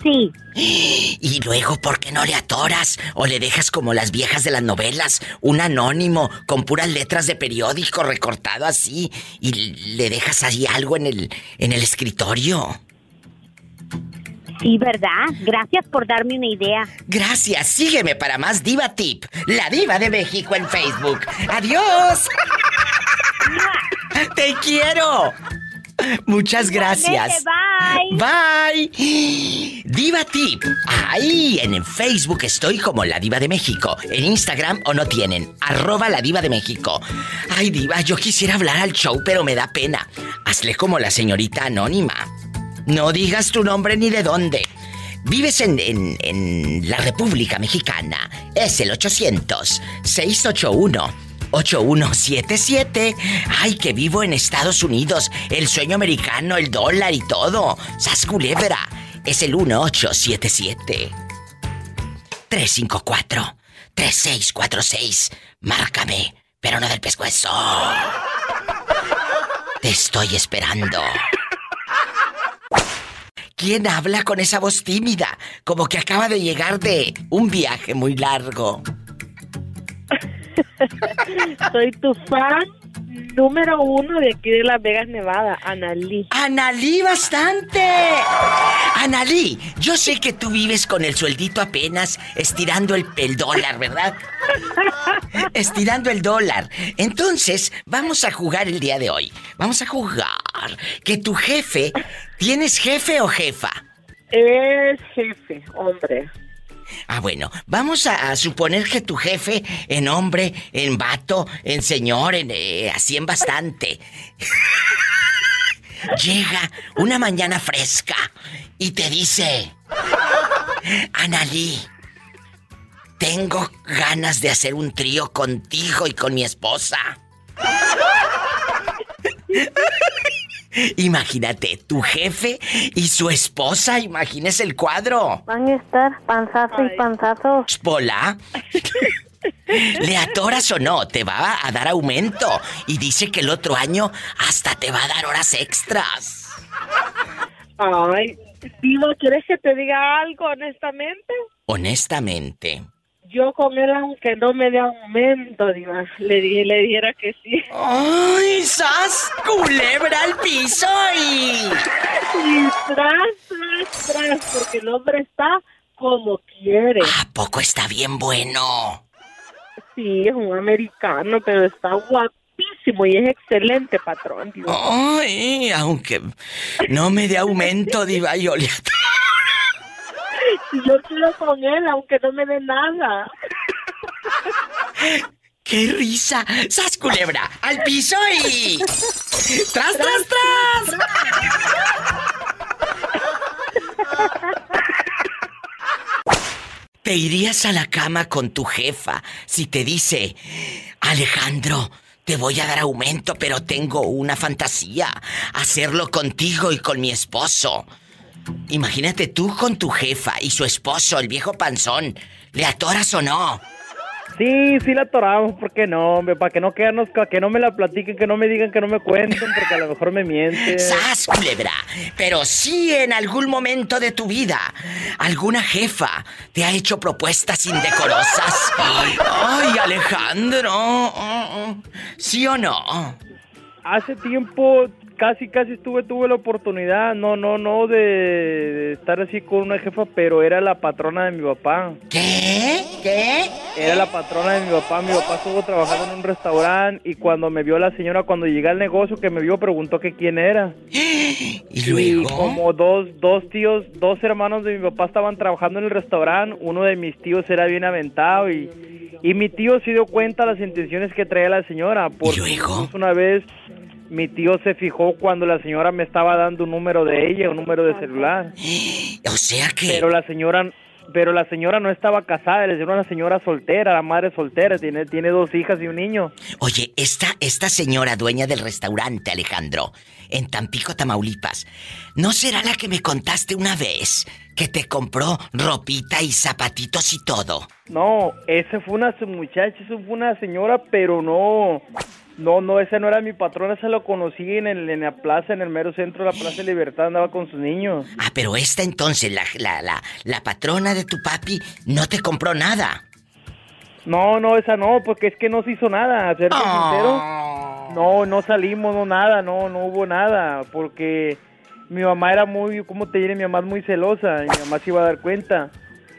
Sí. (gasps) Y luego, ¿por qué no le atoras? O le dejas como las viejas de las novelas, un anónimo con puras letras de periódico recortado así, y le dejas ahí algo en el, en el escritorio. Sí, ¿verdad? Gracias por darme una idea. Gracias, sígueme para más Diva Tip, la diva de México en Facebook. ¡Adiós! (laughs) ¡Te quiero! Muchas gracias. Igualmente, Bye. Diva Tip. Ahí en el Facebook estoy como la Diva de México. En Instagram o no tienen. Arroba la Diva de México. Ay, Diva, yo quisiera hablar al show, pero me da pena. Hazle como la señorita anónima. No digas tu nombre ni de dónde. Vives en, en, en la República Mexicana. Es el 800-681-8177. Ay, que vivo en Estados Unidos. El sueño americano, el dólar y todo. Sas culebra. Es el 1877. 354 3646. Márcame, pero no del pescuezo. Te estoy esperando. ¿Quién habla con esa voz tímida? Como que acaba de llegar de un viaje muy largo. (laughs) Soy tu fan número uno de aquí de Las Vegas, Nevada, Analí. Analí bastante. Analí, yo sé que tú vives con el sueldito apenas estirando el, el dólar, ¿verdad? (laughs) estirando el dólar. Entonces, vamos a jugar el día de hoy. Vamos a jugar que tu jefe, ¿tienes jefe o jefa? Es jefe, hombre. Ah, bueno, vamos a, suponer que tu jefe, en hombre, en vato, en señor, en eh, así en bastante, (laughs) llega una mañana fresca y te dice, Analí, tengo ganas de hacer un trío contigo y con mi esposa. (laughs) Imagínate, tu jefe y su esposa, imagínese el cuadro. Van a estar panzazo y panzazo. Pola. ¿Le atoras o no? Te va a dar aumento. Y dice que el otro año hasta te va a dar horas extras. Ay, Diva, ¿quieres que te diga algo honestamente? Honestamente. Yo con él, aunque no me dé aumento, Diva, le, di- le dijera que sí. ¡Ay, sas! ¡Culebra al piso y... Y tras, tras, tras, porque el hombre está como quiere. ¿A poco está bien bueno? Sí, es un americano, pero está guapísimo y es excelente, patrón. Diva. Ay, aunque no me dé aumento, diva, yo le yo quiero con él, aunque no me dé nada. ¡Qué risa! ¡Sas culebra! ¡Al piso y... ¡Tras, tras, tras! ¿Te irías a la cama con tu jefa si te dice, Alejandro, te voy a dar aumento, pero tengo una fantasía, hacerlo contigo y con mi esposo? Imagínate tú con tu jefa y su esposo, el viejo panzón, ¿le atoras o no? Sí, sí la atoramos, ¿por qué no, hombre? Para que no quedarnos, para que no me la platiquen, que no me digan, que no me cuenten, porque a lo mejor me mienten. ¡Sas, culebra! Pero sí en algún momento de tu vida, alguna jefa te ha hecho propuestas indecorosas. ¡Ay, ay, Alejandro! ¿Sí o no? Hace tiempo casi, casi estuve, tuve la oportunidad, no, no, no, de, de estar así con una jefa, pero era la patrona de mi papá. ¿Qué? ¿Qué? Era la patrona de mi papá, mi papá estuvo trabajando en un restaurante y cuando me vio la señora, cuando llegué al negocio que me vio, preguntó que quién era. (gasps) ¿Y luego? como dos, dos tíos, dos hermanos de mi papá estaban trabajando en el restaurante, uno de mis tíos era bien aventado y, y mi tío se dio cuenta de las intenciones que traía la señora. Porque incluso una vez mi tío se fijó cuando la señora me estaba dando un número de ella, un número de celular. (gasps) O sea que... Pero la señora... Pero la señora no estaba casada, era una señora soltera, la madre soltera, tiene, tiene dos hijas y un niño. Oye, esta, esta señora dueña del restaurante, Alejandro, en Tampico, Tamaulipas, ¿no será la que me contaste una vez que te compró ropita y zapatitos y todo? No, esa fue una muchacha, esa fue una señora, pero no, no, no, esa no era mi patrona, esa lo conocí en, el- en la plaza, en el mero centro de la Plaza de Libertad, andaba con sus niños. Ah, pero esta entonces, la, la, la, la patrona de tu papi, no te compró nada. No, no, esa no, porque es que no se hizo nada, a serte Ah. sincero. No, no salimos, no nada, no, no hubo nada, porque mi mamá era muy, ¿cómo te diré? Mi mamá es muy celosa y mi mamá se iba a dar cuenta.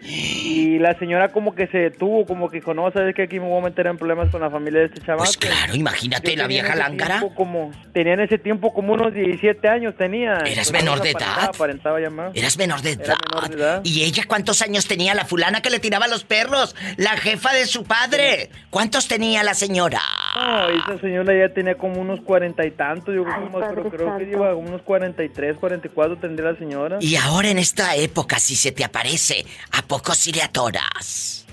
Y la señora como que se detuvo, como que dijo, no, sabes que aquí me voy a meter en problemas con la familia de este chaval. Pues claro, imagínate la vieja lángara. Como, tenía en ese tiempo como unos 17 años tenía. ¿Eras menor de edad? Aparentaba ya más. Eras menor de edad. menor de edad. ¿Y ella cuántos años tenía la fulana que le tiraba los perros? La jefa de su padre. ¿Cuántos tenía la señora? No, esa señora ya tenía como unos cuarenta y tantos, yo creo, como- pero creo que iba unos 43, 44 tendría la señora. Y ahora en esta época, si se te aparece, ¿a poco sí le atoras?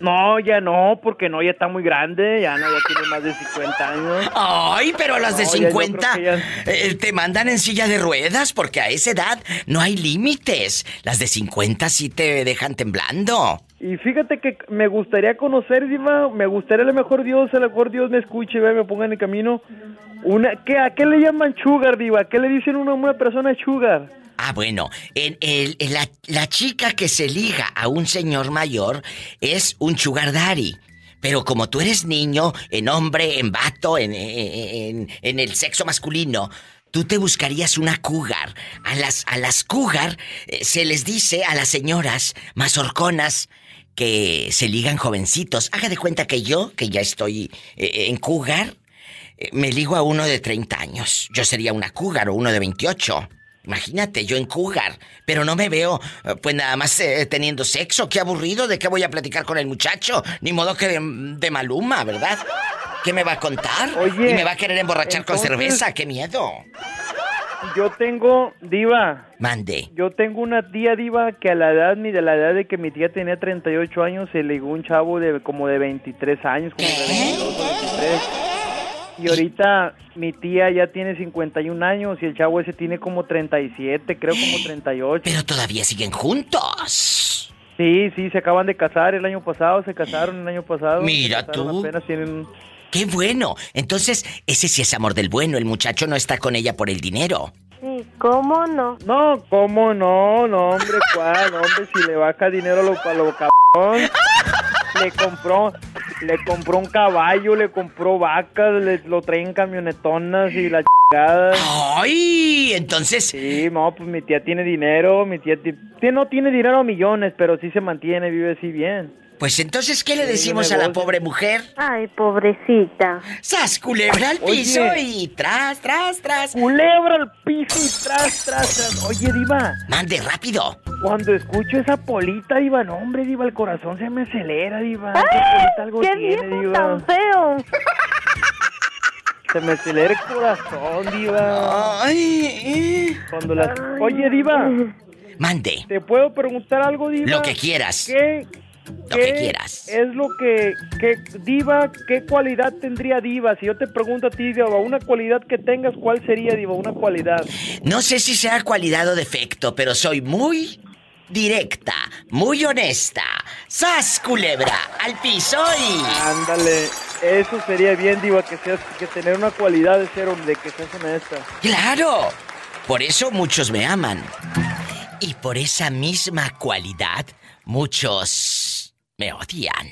No, ya no, porque no, ya está muy grande, ya no, ya tiene más de 50 años. Ay, pero a las de No, ya yo creo 50 que ya- eh, te mandan en silla de ruedas porque a esa edad no hay límites. Las de 50 sí te dejan temblando. Y fíjate que me gustaría conocer, Diva, me gustaría a lo mejor Dios, a lo mejor Dios me escuche, vea, me ponga en el camino. Una, ¿qué, ¿A qué le llaman sugar, Diva? ¿A qué le dicen una, una persona sugar? Ah, bueno, en el, la, chica que se liga a un señor mayor es un sugar daddy. Pero como tú eres niño, en hombre, en vato, en, en, en el sexo masculino, tú te buscarías una cougar. A las, a las cougar eh, se les dice a las señoras mazorconas que se ligan jovencitos. Haga de cuenta que yo, que ya estoy eh, en cougar, eh, me ligo a uno de 30 años. Yo sería una cougar o uno de 28. Imagínate, yo en cougar. Pero no me veo, eh, pues nada más eh, teniendo sexo. Qué aburrido, ¿de qué voy a platicar con el muchacho? Ni modo que de, de maluma, ¿verdad? ¿Qué me va a contar? Oye, y me va a querer emborrachar con cerveza. ¡Qué miedo! Yo tengo, Diva, Mande. yo tengo una tía Diva que a la edad, ni de la edad de que mi tía tenía 38 años, se ligó un chavo de como de 23 años, como de 22 o 23. Y ahorita mi tía ya tiene 51 años y el chavo ese tiene como 37, creo como 38. Pero todavía siguen juntos. Sí, sí, se acaban de casar el año pasado, se casaron el año pasado. Mira tú. Apenas tienen... ¡Qué bueno! Entonces, ese sí es amor del bueno. El muchacho no está con ella por el dinero. Sí, ¿cómo no? No, ¿cómo no? No, hombre, ¿cuál? Hombre, si le baja dinero a lo, lo cabrón. Le compró, le compró un caballo, le compró vacas, le, lo traen camionetonas y la chingada. ¡Ay! Entonces... Sí, no, pues mi tía tiene dinero, mi tía ti- ti- no tiene dinero a millones, pero sí se mantiene, vive así bien. Pues entonces, ¿qué le decimos a la pobre mujer? Ay, pobrecita. ¡Sas, culebra al Oye. piso y tras, tras, tras! Culebra al piso y tras, tras, tras. Oye, Diva, ¡Mande rápido! cuando escucho esa polita, Diva, no, hombre, Diva, el corazón se me acelera, Diva. Polita algo ¡Qué tiene, viejo Diva. tan feo! Se me acelera el corazón, Diva. ¡Ay! Cuando las... Oye, Diva, Mande. ¿te puedo preguntar algo, Diva? Lo que quieras. ¿Qué, Lo que quieras. es lo que, que Diva, qué cualidad tendría Diva? Si yo te pregunto a ti, Diva, una cualidad que tengas, ¿cuál sería, Diva? Una cualidad. No sé si sea cualidad o defecto, pero soy muy directa, muy honesta. ¡Sas, culebra! ¡Al piso y... Ándale, eso sería bien, Diva, que seas, que tener una cualidad de ser hombre, que seas honesta. ¡Claro! Por eso muchos me aman. Y por esa misma cualidad, muchos me odian.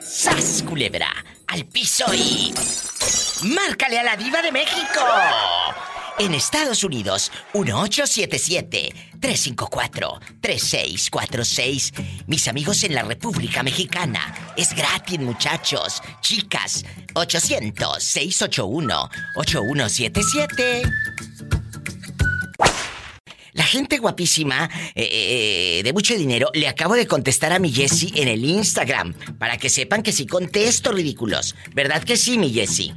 ¡Sas, culebra! ¡Al piso y... ¡Márcale a la diva de México! En Estados Unidos, 1877-354-3646. Mis amigos en la República Mexicana. Es gratis, muchachos. Chicas, 800-681-8177. La gente guapísima, eh, eh, de mucho dinero, le acabo de contestar a mi Jessie en el Instagram. Para que sepan que sí contesto, ridículos. ¿Verdad que sí, mi Jessie?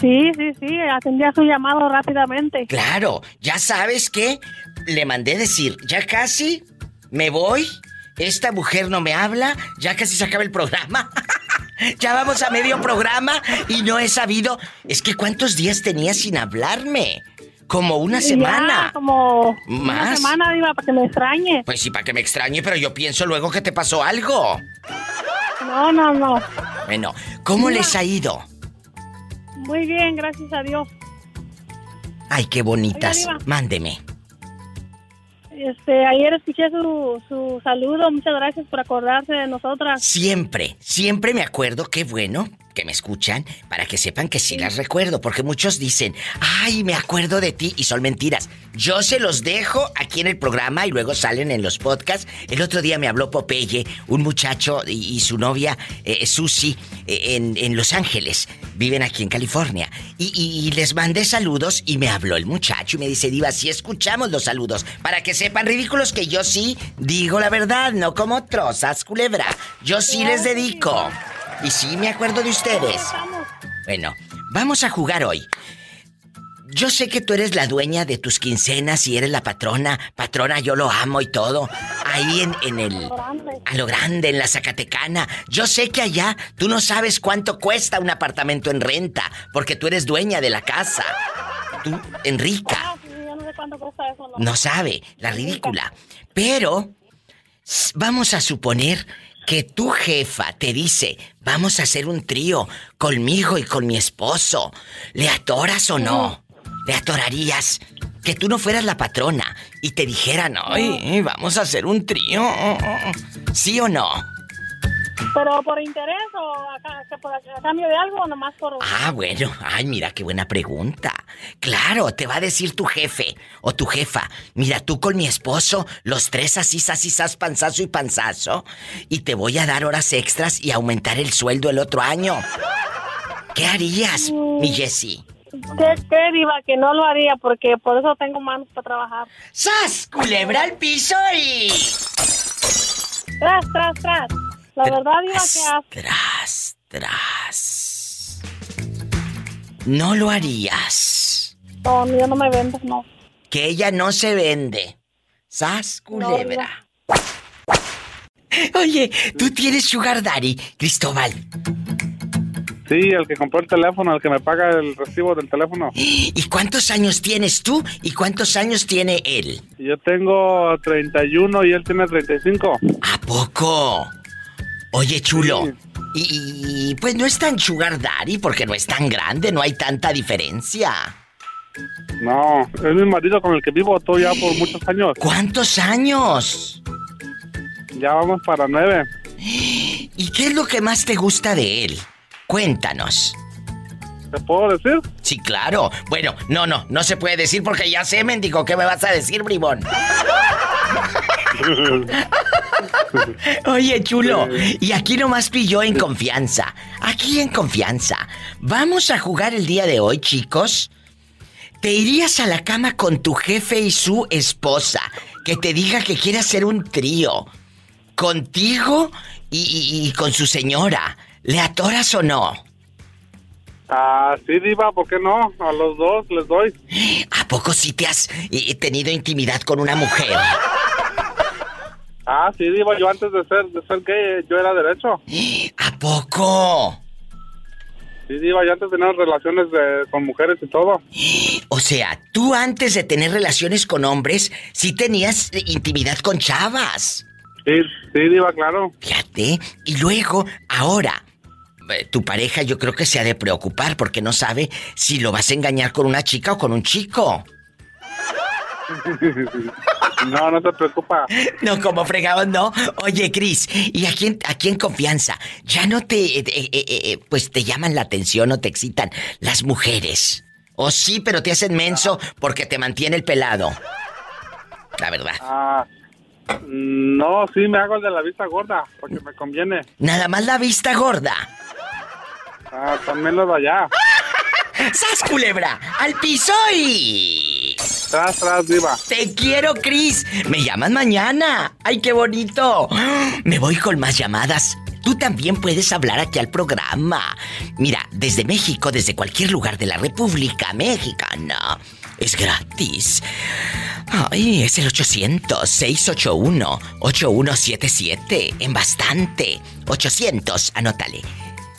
Sí, sí, sí, atendía su llamado rápidamente. Claro, ya sabes que le mandé decir, ya casi me voy, esta mujer no me habla, ya casi se acaba el programa. (laughs) ya vamos a medio programa y no he sabido, es que cuántos días tenía sin hablarme. Como una Ya, semana. como una ¿Más? semana, Diva, para que me extrañe. Pues sí, para que me extrañe, pero yo pienso luego que te pasó algo. No, no, no. Bueno, ¿cómo les ha ido? Muy bien, gracias a Dios. Ay, qué bonitas. Oiga. Mándeme. Este, ayer escuché su, su saludo. Muchas gracias por acordarse de nosotras. Siempre, siempre me acuerdo, qué bueno, que me escuchan para que sepan que sí las recuerdo, porque muchos dicen, ay, me acuerdo de ti y son mentiras. Yo se los dejo aquí en el programa y luego salen en los podcasts. El otro día me habló Popeye, un muchacho y, su novia, eh, Susi, eh, en, Los Ángeles. Viven aquí en California. Y, les mandé saludos y me habló el muchacho y me dice, Diva, sí escuchamos los saludos. Para que sepan ridículos que yo sí digo la verdad, no como otros, culebra. Yo sí les dedico. Y sí me acuerdo de ustedes. Bueno, vamos a jugar hoy. Yo sé que tú eres la dueña de tus quincenas y eres la patrona. Patrona, yo lo amo y todo. Ahí en, en el... A lo grande, en la Zacatecana. Yo sé que allá tú no sabes cuánto cuesta un apartamento en renta, porque tú eres dueña de la casa. Tú, Enrica. Ah, no sabe, la ridícula. Pero, vamos a suponer que tu jefa te dice, vamos a hacer un trío conmigo y con mi esposo, ¿le atoras o no? ¿Le atorarías? Que tú no fueras la patrona y te dijeran, ay, vamos a hacer un trío. ¿Sí o no? ¿Pero por interés o a, cambio de algo o nomás por...? Ah, bueno. Ay, mira, qué buena pregunta. Claro, te va a decir tu jefe o tu jefa. Mira, tú con mi esposo, los tres así, así, así, panzazo y panzazo. Y te voy a dar horas extras y aumentar el sueldo el otro año. ¿Qué harías, mm. mi Jessie? ¿Qué, ¿Qué, diva? Que no lo haría porque por eso tengo manos para trabajar. ¡Sas! Culebra al piso y... Tras, tras, tras. La verdad, Diva, que Tras, tras. No lo harías. No, yo no me vendo, no. Que ella no se vende. Sas culebra. Oye, tú tienes Sugar Daddy, Cristóbal. Sí, el que compró el teléfono, el que me paga el recibo del teléfono. ¿Y cuántos años tienes tú y cuántos años tiene él? Yo tengo 31 y él tiene 35. ¿A poco? Oye, chulo. Y, pues no es tan sugar daddy porque no es tan grande, no hay tanta diferencia. No, es mi marido con el que vivo todo ya por (gasps) muchos años. ¿Cuántos años? Ya vamos para nueve. (gasps) ¿Y qué es lo que más te gusta de él? Cuéntanos. ¿Te puedo decir? Sí, claro. Bueno, no, no, no se puede decir porque ya sé, mendigo. ¿Qué me vas a decir, bribón? (laughs) (laughs) Oye, chulo, y aquí nomás pilló en confianza. Aquí en confianza. Vamos a jugar el día de hoy, chicos. ¿Te irías a la cama con tu jefe y su esposa? Que te diga que quiere hacer un trío. Contigo y, con su señora. ¿Le atoras o no? Ah, sí, Diva, ¿por qué no? A los dos les doy. ¿A poco sí te has eh, tenido intimidad con una mujer? Ah, sí, digo, yo antes de ser, de ser gay, yo era derecho. (gasps) ¿A poco? Sí, Diva, yo antes de tener relaciones con mujeres y todo. (gasps) O sea, tú antes de tener relaciones con hombres, sí tenías intimidad con chavas. Sí, sí, Diva, claro. Fíjate. Y luego, ahora, eh, tu pareja yo creo que se ha de preocupar porque no sabe si lo vas a engañar con una chica o con un chico. (laughs) No, no te preocupa. No, como fregado, no. Oye, Cris, ¿y a quién, a quién confianza? Ya no te, eh, eh, eh, pues te llaman la atención o te excitan las mujeres. O sí, pero te hacen menso porque te mantiene el pelado. La verdad. Ah, no, sí me hago el de la vista gorda, porque me conviene. Nada más la vista gorda. Ah, también lo de allá. (laughs) ¡Sas, culebra! ¡Al piso y... Tras, tras. Te quiero, Cris. Me llaman mañana. ¡Ay, qué bonito! Me voy con más llamadas. Tú también puedes hablar aquí al programa. Mira, desde México, desde cualquier lugar de la República Mexicana. Es gratis. Ay, es el 800-681-8177. En bastante. 800, anótale.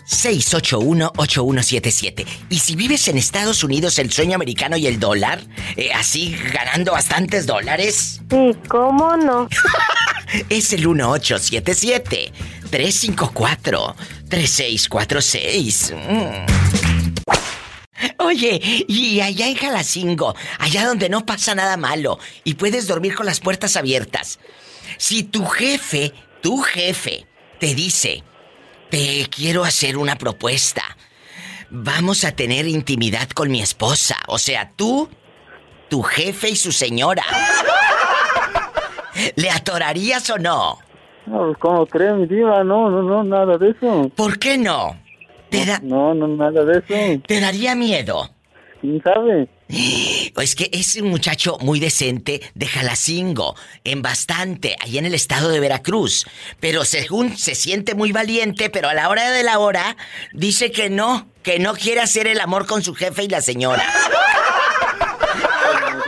681-8177. Y si vives en Estados Unidos, el sueño americano y el dólar, eh, así ganando bastantes dólares. Sí, ¿cómo no? (laughs) es el 1877-354-3646. Mm. Oye, y allá en Jalacingo, allá donde no pasa nada malo y puedes dormir con las puertas abiertas, si tu jefe, tu jefe, te dice, te quiero hacer una propuesta. Vamos a tener intimidad con mi esposa. O sea, tú, tu jefe y su señora. (laughs) ¿Le atorarías o no? No, pues, ¿Cómo cree mi diva? No, no, no, nada de eso. ¿Por qué no? ¿Te da... No, no, nada de eso. ¿Te daría miedo? ¿Quién sabe? (gasps) Es que es un muchacho muy decente de Jalacingo, en bastante, allá en el estado de Veracruz. Pero según se siente muy valiente, pero a la hora de la hora dice que no, que no quiere hacer el amor con su jefe y la señora.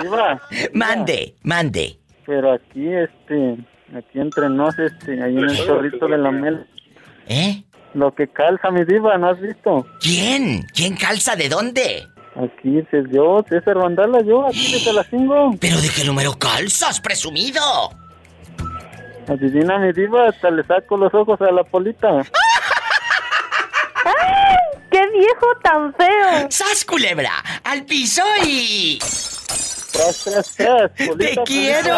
Diva, (laughs) Mande, mande. pero aquí, este, aquí entre nos, este, ahí en el chorrito de la mel. ¿Eh? Lo que calza mi diva, ¿no has visto? ¿Quién? ¿Quién calza de dónde? Aquí dice yo, César Vandala, yo, aquí de Calacingo. ¿Pero de qué número calzas, presumido? Adivina mi diva, hasta le saco los ojos a la polita. ¡Qué viejo tan feo! ¡Sas, culebra! ¡Al piso y... Tras, tras, tras, ¡Te polita, quiero!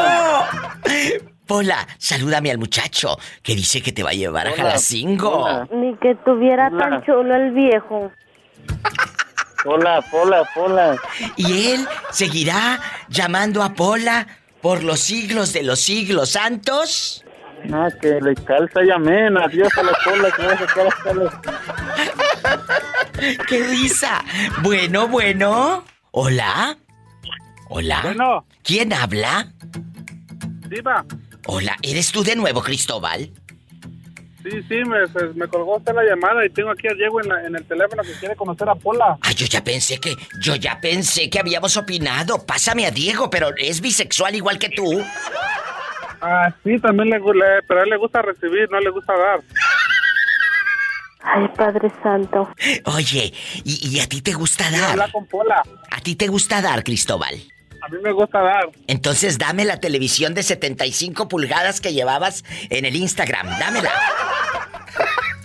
polita. Pola, salúdame al muchacho que dice que te va a llevar a Hola, Jalacingo. hola. Ni que tuviera Hola. tan chulo el viejo. Pola, Pola, Pola. Y él seguirá llamando a Pola por los siglos de los siglos santos. No, que le calza y amén. Adiós a la Pola, que va a sacar hasta los... (laughs) ¡Qué risa! Bueno, bueno. ¿Hola? ¿Hola? Bueno. ¿Quién habla? Diva. Hola, ¿eres tú de nuevo, Cristóbal? Sí, sí, me, pues, me colgó usted la llamada y tengo aquí a Diego en, la- en el teléfono que quiere conocer a Pola. Ah, yo ya pensé que, yo ya pensé que habíamos opinado. Pásame a Diego, pero es bisexual igual que tú. Ah, sí, también le, le- pero a él le gusta recibir, no le gusta dar. Ay, Padre Santo. Oye, ¿y, y a ti te gusta dar? con Pola. ¿A ti te gusta dar, Cristóbal? A mí me gusta dar. Entonces dame la televisión de 75 pulgadas que llevabas en el Instagram. Dámela.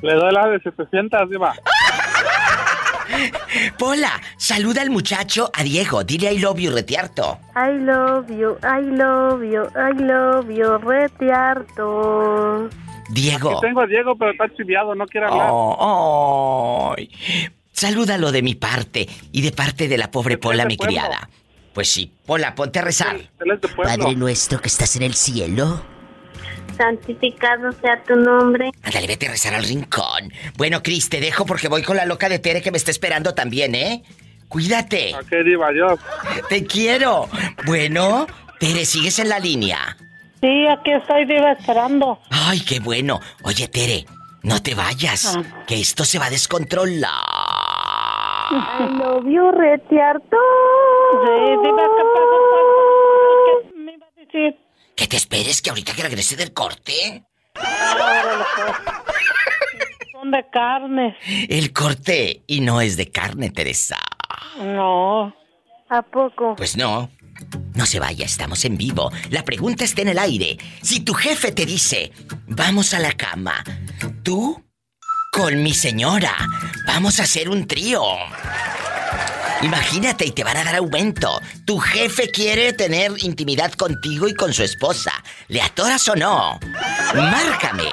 Le doy la de 700, Diva. Pola, saluda al muchacho, a Diego. Dile I love you, retiarto. I love you, I love you, I love you, retiarto. Diego. Aquí tengo a Diego, pero está chiviado, no quiere hablar. Oh, ay. Salúdalo de mi parte y de parte de la pobre Pola, mi pueblo. criada. Pues sí, Pola, ponte a rezar. Padre nuestro que estás en el cielo. Santificado sea tu nombre. Ándale, vete a rezar al rincón. Bueno, Cris, te dejo porque voy con la loca de Tere que me está esperando también, ¿eh? Cuídate. Ok, Diva, adiós. Te quiero. Bueno, Tere, ¿sigues en la línea? Sí, aquí estoy, Diva, esperando. Ay, qué bueno. Oye, Tere, no te vayas, Ah. que esto se va a descontrolar. I love you. Sí, Diva, ¿qué pasó? pues? ¿Qué me iba a decir? Que te esperes que ahorita que regrese del corte. Son de carne. El corte y no es de carne, Teresa. No. ¿A poco? Pues no. No se vaya, estamos en vivo. La pregunta está en el aire. Si tu jefe te dice, vamos a la cama, tú con mi señora, vamos a hacer un trío. Imagínate y te van a dar aumento. Tu jefe quiere tener intimidad contigo y con su esposa. ¿Le atoras o no? Márcame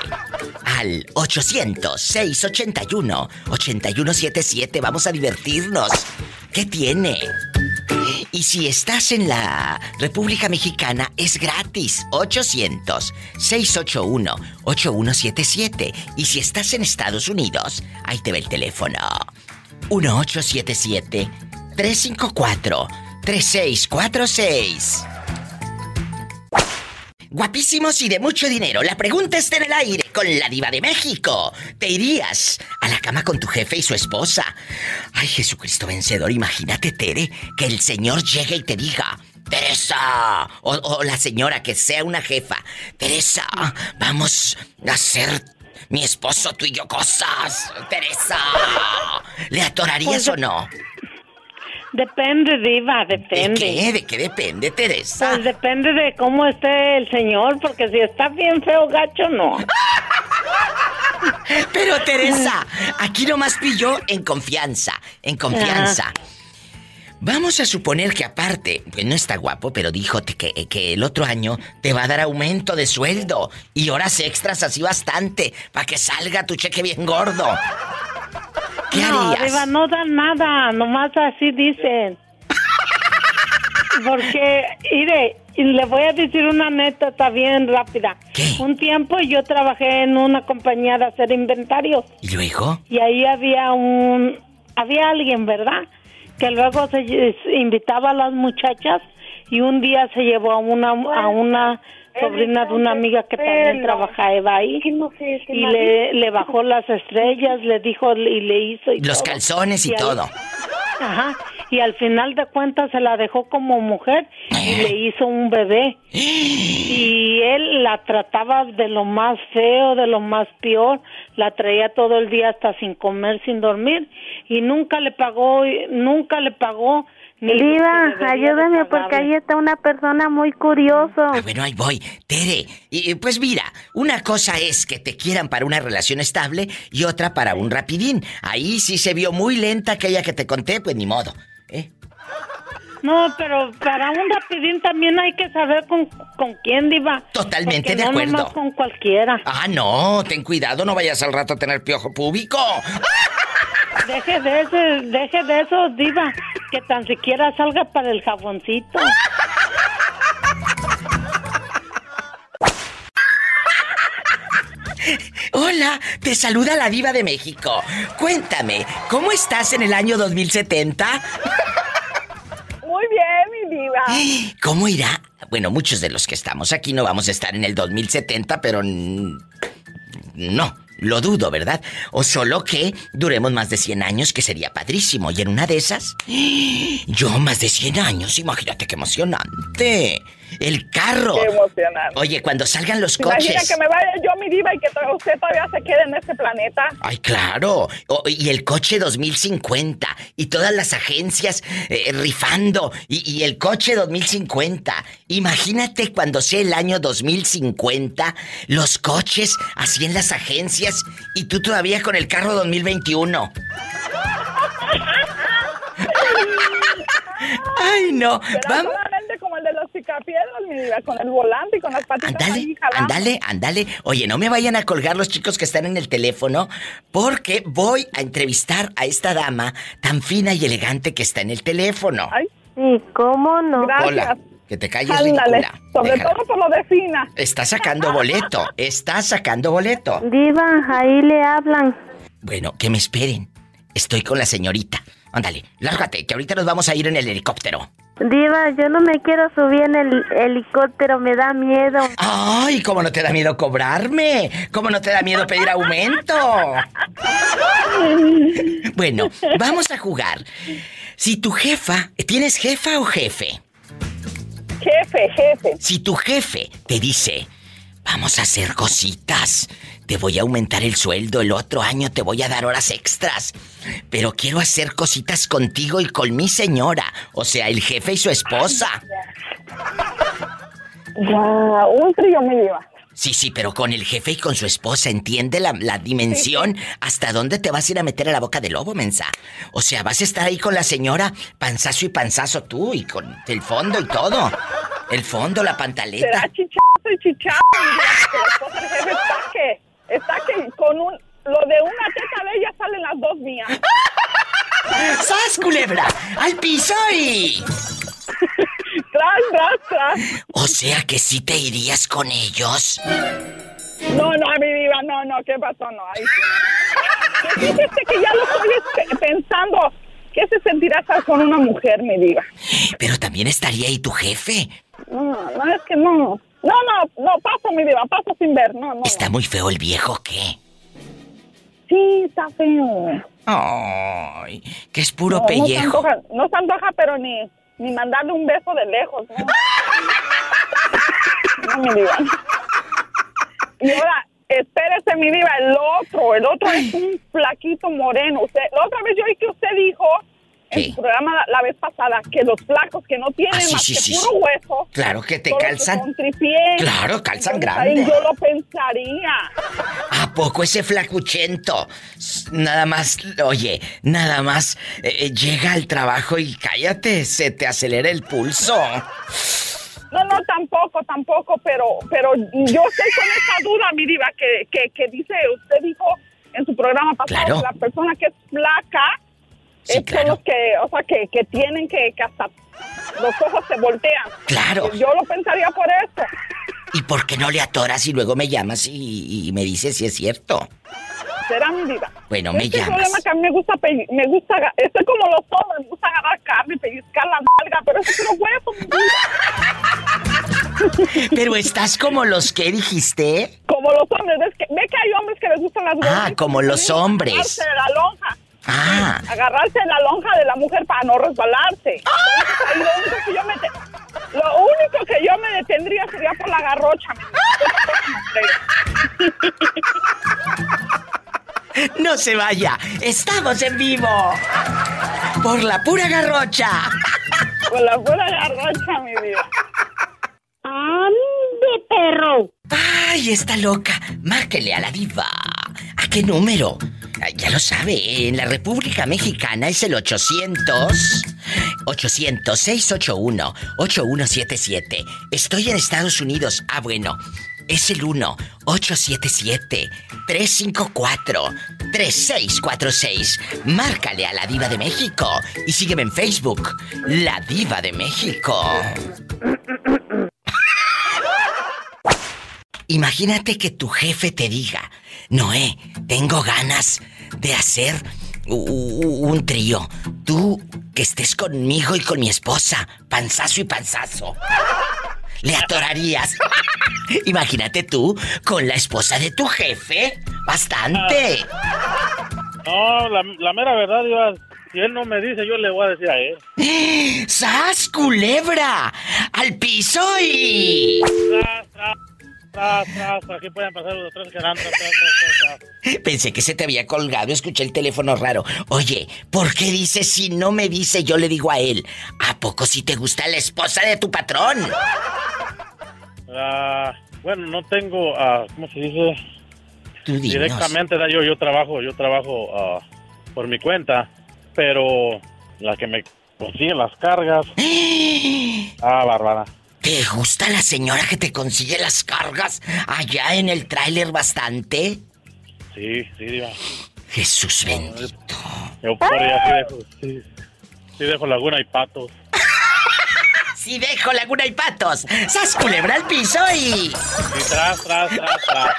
al 800-681-8177. Vamos a divertirnos. ¿Qué tiene? Y si estás en la República Mexicana, es gratis. 800-681-8177. Y si estás en Estados Unidos, ahí te ve el teléfono. 1877-354-3646. Guapísimos y de mucho dinero. La pregunta está en el aire con la diva de México. ¿Te irías a la cama con tu jefe y su esposa? Ay, Jesucristo vencedor, imagínate, Tere, que el Señor llegue y te diga, Teresa, o, o la señora que sea una jefa, Teresa, vamos a hacer mi esposo, tú y yo cosas. Teresa, ¿le atorarías o no? Depende, Diva, ¿De depende. qué? ¿De qué depende, Teresa? Pues depende de cómo esté el señor, porque si está bien feo, gacho, no. (laughs) Pero Teresa, aquí nomás pilló en confianza, en confianza. Vamos a suponer que aparte, pues no está guapo, pero dijo que, que el otro año te va a dar aumento de sueldo y horas extras así bastante para que salga tu cheque bien gordo. ¿Qué no, harías? Arriba no dan nada, nomás así dicen. Porque, mire, y le voy a decir una anécdota bien rápida. Un tiempo yo trabajé en una compañía de hacer inventarios. ¿Y luego? Y ahí había un... Había alguien, ¿verdad? Que luego se invitaba a las muchachas y un día se llevó a una, a una sobrina de una amiga que también trabajaba ahí y le, le bajó las estrellas, le dijo y le hizo y Los todo. calzones y al- todo. Ajá. Y al final de cuentas se la dejó como mujer y le hizo un bebé. (gasps) Y él la trataba de lo más feo, de lo más peor. La traía todo el día hasta sin comer, sin dormir. Y nunca le pagó, nunca le pagó. Diva, ayúdame porque ahí está una persona muy curioso. Ah, bueno, ahí voy. Tere, y, pues mira, una cosa es que te quieran para una relación estable y otra para un rapidín. Ahí sí se vio muy lenta aquella que te conté, pues ni modo. No, pero para un rapidín también hay que saber con, con quién, Diva. Totalmente Porque de no acuerdo. nomás con cualquiera. Ah, no, ten cuidado, no vayas al rato a tener piojo público. Deje de eso, deje de eso, diva, que tan siquiera salga para el jaboncito. Hola, te saluda la diva de México. Cuéntame, ¿cómo estás en el año 2070? Muy bien, mi diva. ¿Cómo irá? Bueno, muchos de los que estamos aquí no vamos a estar en el 2070, pero no, lo dudo, ¿verdad? O solo que duremos más de 100 años, que sería padrísimo. Y en una de esas, yo más de 100 años, imagínate qué emocionante. El carro. Qué emocionante. Oye, cuando salgan los Imagina coches. que me vaya yo, mi diva, y que usted todavía se quede en este planeta. Ay, claro. O- y el coche 2050. Y todas las agencias eh, rifando. Y, y el coche 2050. Imagínate cuando sea el año 2050. Los coches así en las agencias. Y tú todavía con el carro 2021. (laughs) Ay, no. Pero Vamos. Picapiedras, mi diva, con el volante y con las patitas ahí jalando. Ándale, ándale. Oye, no me vayan a colgar los chicos que están en el teléfono, porque voy a entrevistar a esta dama tan fina y elegante que está en el teléfono. Sí, ¿cómo no? Hola, que te calles, Ándale, ridícula. sobre Déjala. todo por lo de fina. Está sacando boleto, está sacando boleto. Diva, ahí le hablan. Bueno, que me esperen. Estoy con la señorita. Ándale, lárgate, que ahorita nos vamos a ir en el helicóptero. Diva, yo no me quiero subir en el helicóptero, me da miedo. ¡Ay! ¿Cómo no te da miedo cobrarme? ¿Cómo no te da miedo pedir aumento? Bueno, vamos a jugar. Si tu jefa, ¿tienes jefa o jefe? Jefe, jefe. Si tu jefe te dice, vamos a hacer cositas, te voy a aumentar el sueldo, el otro año te voy a dar horas extras, pero quiero hacer cositas contigo y con mi señora, o sea, el jefe y su esposa. Ya, un trío, mi diva. Sí, sí, pero con el jefe y con su esposa, ¿entiende la, la dimensión? ¿Hasta dónde te vas a ir a meter a la boca del lobo, mensa? O sea, vas a estar ahí con la señora, panzazo y panzazo tú, y con el fondo y todo. El fondo, la pantaleta. Será chichazo y chichazo, está que, con un, lo de una teta de ella salen las dos mías. (laughs) ¡Sas, culebra! ¡Al piso y... tras, tras, tras. O sea que sí te irías con ellos. No, no, mi diva, no, no, ¿qué pasó? No, ahí sí. Fíjese que ya lo estoy este, pensando. ¿Qué se sentirá estar con una mujer, mi diva? Pero también estaría ahí tu jefe. No, no, es que no. No, no, no, paso, mi diva, paso sin ver, no, no. ¿Está muy feo el viejo qué? Sí, está feo. Ay, que es puro no, pellejo. No se, antoja, no se antoja, pero ni, ni mandarle un beso de lejos, ¿no? (laughs) no, mi diva. Y ahora, espérese, mi diva, el otro, el otro es un flaquito moreno. Usted, la otra vez yo oí que usted dijo en ¿Qué? su programa la, vez pasada que los flacos que no tienen Ah, sí, más sí, que sí, puro sí. hueso. Claro que te calzan. tripié. Claro, calzan grande. yo lo pensaría. ¿A poco ese flacuchento? Nada más, oye, nada más eh, eh, llega al trabajo y cállate, se te acelera el pulso. No, no, tampoco, tampoco, pero pero yo estoy con esa duda, mi diva, que, que, que dice, usted dijo en su programa pasado Claro. que la persona que es flaca Sí, es claro. los que, o sea, que, que tienen que, que hasta los ojos se voltean. Claro. Yo lo pensaría por eso. ¿Y por qué no le atoras y luego me llamas y, y me dices si es cierto? Será mi vida. Bueno, me Este llamas. problema que a mí me gusta, me gusta, estoy como los hombres, me gusta agarrar carne, pellizcar la nalga, pero eso es hueso. (laughs) Pero estás como los que dijiste. Como los hombres, ¿ves que, ve que hay hombres que les gustan las Ah, como los hombres. La lonja. Ah, Agarrarse de la lonja de la mujer para no resbalarse. Ahí lo único que yo me... te- Lo único que yo me detendría sería por la garrocha. no se vaya. Estamos en vivo. Por la pura garrocha. Por la pura garrocha, mi vida. ¡Ande, perro! ¡Ay, está loca! Márquele a la diva. ¿A qué número? Ah, Ya lo sabe, en la República Mexicana es el 800 800 681 8177. Estoy en Estados Unidos. Ah, bueno. Es el 1 877 354 3646. Márcale a la Diva de México y sígueme en Facebook, La Diva de México. Imagínate que tu jefe te diga, Noé, tengo ganas de hacer un trío. Tú que estés conmigo y con mi esposa, panzazo y panzazo. Le atorarías. Imagínate tú con la esposa de tu jefe. Bastante. No, la, la mera verdad, Diva, si él no me dice, yo le voy a decir a él. ¡Sas, culebra! ¡Al piso y... Tras, tras, tras, tras, aquí pueden pasar los tres que dan, tras, tras, tras, tras. Pensé que se te había colgado, escuché el teléfono raro. Oye, ¿por qué dices si no me dice yo le digo a él? ¿A poco si te gusta la esposa de tu patrón? Ah, bueno, no tengo, ah, ¿cómo se dice? Tú. Directamente, da, yo, yo trabajo, yo trabajo ah, por mi cuenta, pero la que me consigue las cargas. (gasps) ah, Bárbara. ¿Te gusta la señora que te consigue las cargas allá en el tráiler bastante? Sí, sí, Diva. Jesús bendito. Yo por ella sí dejo, sí, sí dejo laguna y patos. (laughs) Si dejo laguna y patos, ¡sas culebra al piso y... Y tras, tras, tras, tras.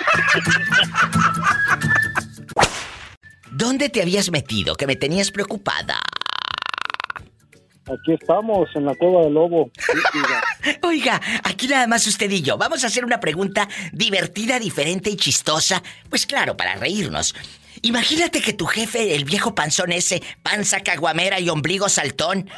¿Dónde te habías metido que me tenías preocupada? Aquí estamos, en la cueva del lobo. (laughs) Oiga, aquí nada más usted y yo. Vamos a hacer una pregunta divertida, diferente y chistosa. Pues claro, para reírnos. Imagínate que tu jefe, el viejo panzón ese, panza caguamera y ombligo saltón,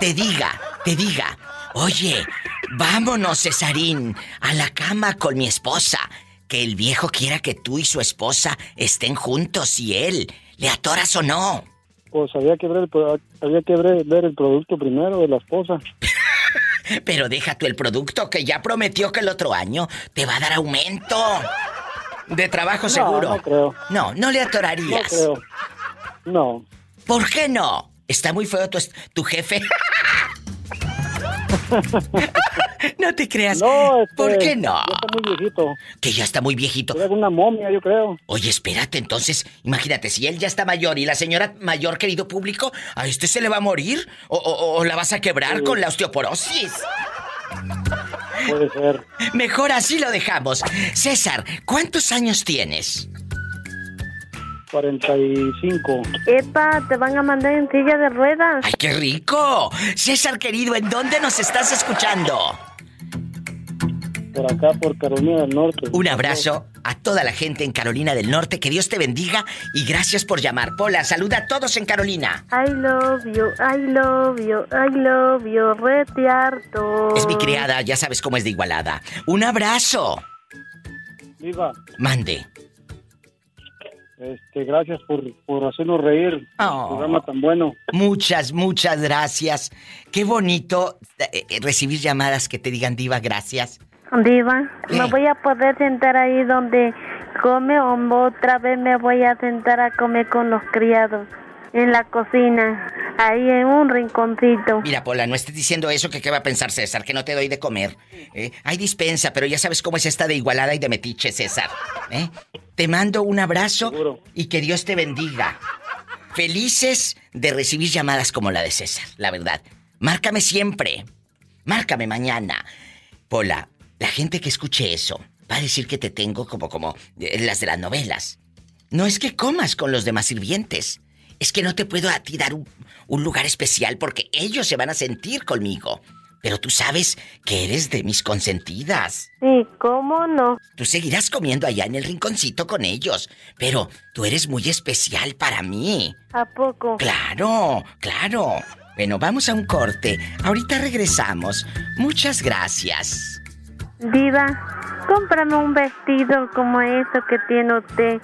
te diga, te diga, oye, vámonos, Cesarín, a la cama con mi esposa. Que el viejo quiera que tú y su esposa estén juntos y él, ¿le atoras o no? Pues había que ver el, había que ver, ver el producto primero de la esposa. (laughs) Pero deja tú el producto que ya prometió que el otro año te va a dar aumento. De trabajo No, seguro. no creo. No, no le No atorarías. creo. No. ¿Por qué no? Está muy feo tu, tu jefe. (laughs) (laughs) no te creas. No, este, ¿Por qué no? Ya está muy viejito. Que ya está muy viejito. Era una momia, yo creo. Oye, espérate, entonces, imagínate, si él ya está mayor y la señora mayor, querido público, ¿a este se le va a morir? ¿O, o- o la vas a quebrar Sí. con la osteoporosis? Puede ser. Mejor así lo dejamos. César, ¿cuántos años tienes? 45. Epa, te van a mandar en silla de ruedas. ¡Ay, qué rico! César querido, ¿en dónde nos estás escuchando? Por acá, por Carolina del Norte. Un abrazo a toda la gente en Carolina del Norte. Que Dios te bendiga y gracias por llamar. Pola, saluda a todos en Carolina. I love you, I love you, I love you, rete harto. Es mi criada, ya sabes cómo es de igualada. Un abrazo. Viva, Mande. Este, gracias por, por hacernos reír. Oh. programa tan bueno. Muchas, muchas gracias. Qué bonito eh, eh, recibir llamadas que te digan diva, gracias. Diva, ¿me voy a poder sentar ahí donde come o otra vez me voy a sentar a comer con los criados? En la cocina, ahí en un rinconcito. Mira, Pola, no estés diciendo eso que qué va a pensar César, que no te doy de comer. ¿eh? Hay dispensa, pero ya sabes cómo es esta de igualada y de metiche, César. ¿eh? Te mando un abrazo y que Dios te bendiga. Felices de recibir llamadas como la de César, la verdad. Márcame siempre. Márcame mañana. Pola, la gente que escuche eso va a decir que te tengo como como eh, las de las novelas. No es que comas con los demás sirvientes. Es que no te puedo a ti dar un, un lugar especial porque ellos se van a sentir conmigo. Pero tú sabes que eres de mis consentidas. Sí, ¿cómo no? Tú seguirás comiendo allá en el rinconcito con ellos. Pero tú eres muy especial para mí. ¿A poco? Claro, claro. Bueno, vamos a un corte. Ahorita regresamos. Muchas gracias. Diva, cómprame un vestido como eso que tiene usted,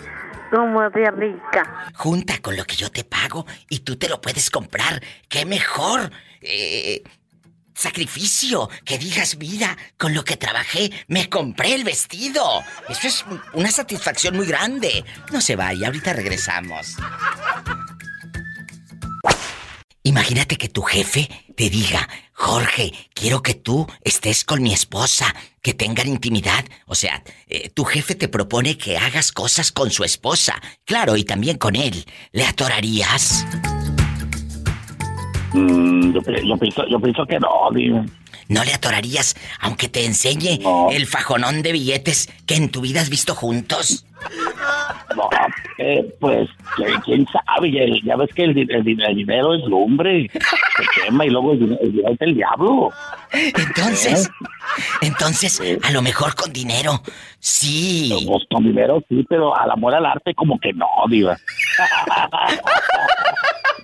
como de rica. Junta con lo que yo te pago y tú te lo puedes comprar. ¡Qué mejor! Eh, sacrificio, que digas, mira, con lo que trabajé, me compré el vestido. Eso es una satisfacción muy grande. No se vaya, ahorita regresamos. Imagínate que tu jefe te diga, Jorge, quiero que tú estés con mi esposa, que tengan intimidad. O sea, eh, tu jefe te propone que hagas cosas con su esposa. Claro, y también con él. ¿Le atorarías? Mm, yo, pi- yo pienso, yo pienso que no, digo. ¿No le atorarías aunque te enseñe el fajonón de billetes que en tu vida has visto juntos? No, eh, pues, ¿quién- sabe, ya, ya ves que el, el el dinero es lumbre, se (laughs) quema y luego el, dinero- el dinero es el diablo. Entonces, entonces, a lo mejor con dinero, sí. Pues con dinero sí, pero al amor al arte como que no, diva. (laughs)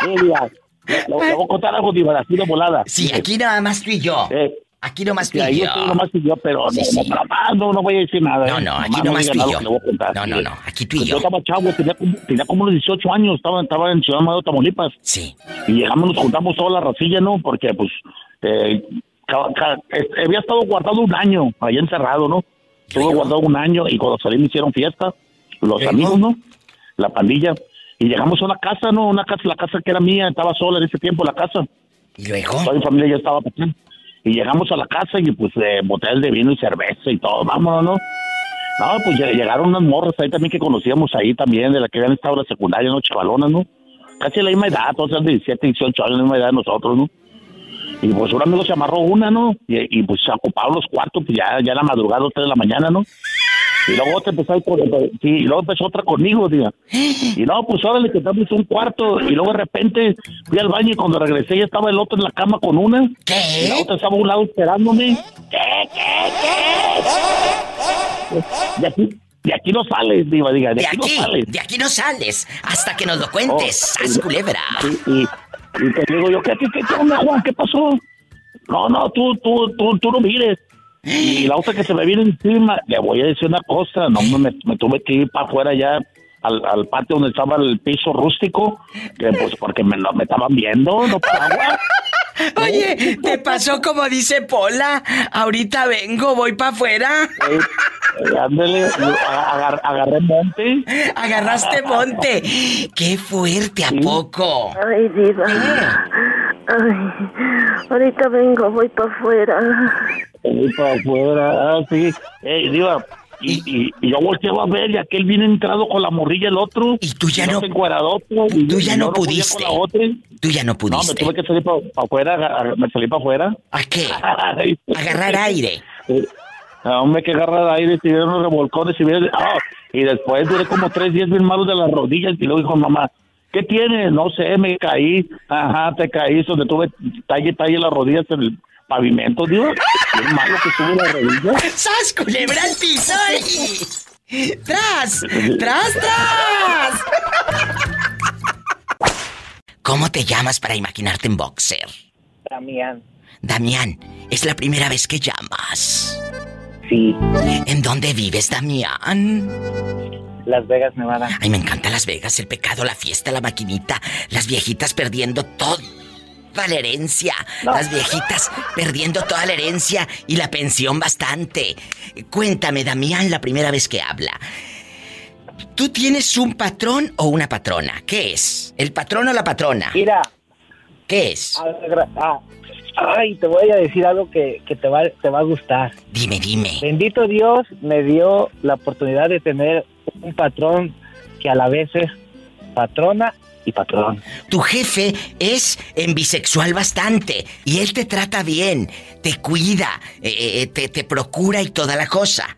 Diva. Le, le voy a contar algo, así de volada. Sí, aquí nada más tú y yo. Aquí nomás tú y yo. estoy nomás tú y yo, pero Sí, no, sí. no, no, voy a decir nada. No, ¿eh? no, aquí Nomás nomás tú y yo. No, no, no, aquí tú y Pues yo. Yo estaba chavo, tenía, como- tenía como unos 18 años, estaba, estaba en Ciudad Madero, Tamaulipas. Sí. Y llegamos, nos juntamos toda la racilla, ¿no? Porque, pues, eh, eh, había estado guardado un año, ahí encerrado, ¿no? Estuve guardado un año y cuando salí me hicieron fiesta, los amigos, ¿no? La pandilla. Y llegamos a una casa, ¿no? Una casa, la casa que era mía, estaba sola en ese tiempo la casa. ¿Y luego? Toda mi familia ya estaba aquí. Y llegamos a la casa y pues eh, botellas de vino y cerveza y todo, vámonos, ¿no? No, pues lle- llegaron unas morras ahí también que conocíamos ahí también, de las que habían estado en la secundaria, ¿no? Chavalonas, ¿no? Casi la misma edad, todas de 17, 18 años, la misma edad de nosotros, ¿no? Y pues un amigo se amarró una, ¿no? Y, y pues se ocuparon los cuartos, pues ya, ya era madrugada, 3 de la mañana, ¿no? Y luego otra empezó, con- sí, y luego empezó otra conmigo, diga. Y no, pues órale, que estamos un cuarto. Y luego de repente fui al baño y cuando regresé ya estaba el otro en la cama con una. ¿Qué? Y la otra estaba a un lado esperándome. De aquí, de aquí no sales, diva, diga, de, De aquí, aquí, no sales. de aquí no sales hasta que nos lo cuentes. Oh, ¡Sas, culebra! Y, y, y te digo yo, ¿qué, qué, qué, qué onda, Juan? ¿Qué pasó? No, no, tú, tú, tú, tú no mires. Y la otra que se me viene encima, le voy a decir una cosa, no me, me tuve que ir para afuera ya al, al patio donde estaba el piso rústico, que pues porque me, lo- me estaban viendo, no para agua. (laughs) Oye, ¿te pasó como dice Pola? Ahorita vengo, voy para afuera. Eh, ándale, agar- agarré monte. Agarraste monte. ¡Qué fuerte, ¿a poco? Ay, diva. Ay, ahorita vengo, voy para afuera. Ahí para afuera, ah, sí. Ey, diva, y, y, y yo volteaba a ver y aquel viene entrado con la morrilla el otro. Y tú ya no- Tú tú ya no pudiste. Tú ya no No, me pudiste. tuve que salir para afuera, aga- me salí para afuera. ¿A qué? Agarrar aire. No, me que agarrar aire, si vieron los revolcones, si vieron... ah, y después duré como tres días bien malos de las rodillas y luego dijo mamá, ¿qué tienes? No sé, me caí. Ajá, te caí, donde tuve talle, talle las rodillas en el pavimento, digo. Bien malo que estuve las rodillas. ¡Sas, culebra al piso! y- ¡Tras! ¡Tras, tras! ¿Cómo te llamas para imaginarte en boxer? Damián. Damián, es la primera vez que llamas. Sí. ¿En dónde vives, Damián? Las Vegas, Nevada. Ay, me encanta Las Vegas, el pecado, la fiesta, la maquinita, las viejitas perdiendo toda la herencia, las viejitas perdiendo toda la herencia y la pensión bastante. Cuéntame, Damián, la primera vez que habla. ¿Tú tienes un patrón o una patrona? ¿Qué es? ¿El patrón o la patrona? Mira. ¿Qué es? Ah, ay, te voy a decir algo que, que te, va, te va a gustar. Dime, dime. Bendito Dios me dio la oportunidad de tener un patrón que a la vez es patrona y patrón. Tu jefe es en bisexual bastante y él te trata bien, te cuida, eh, eh, te, te procura y toda la cosa.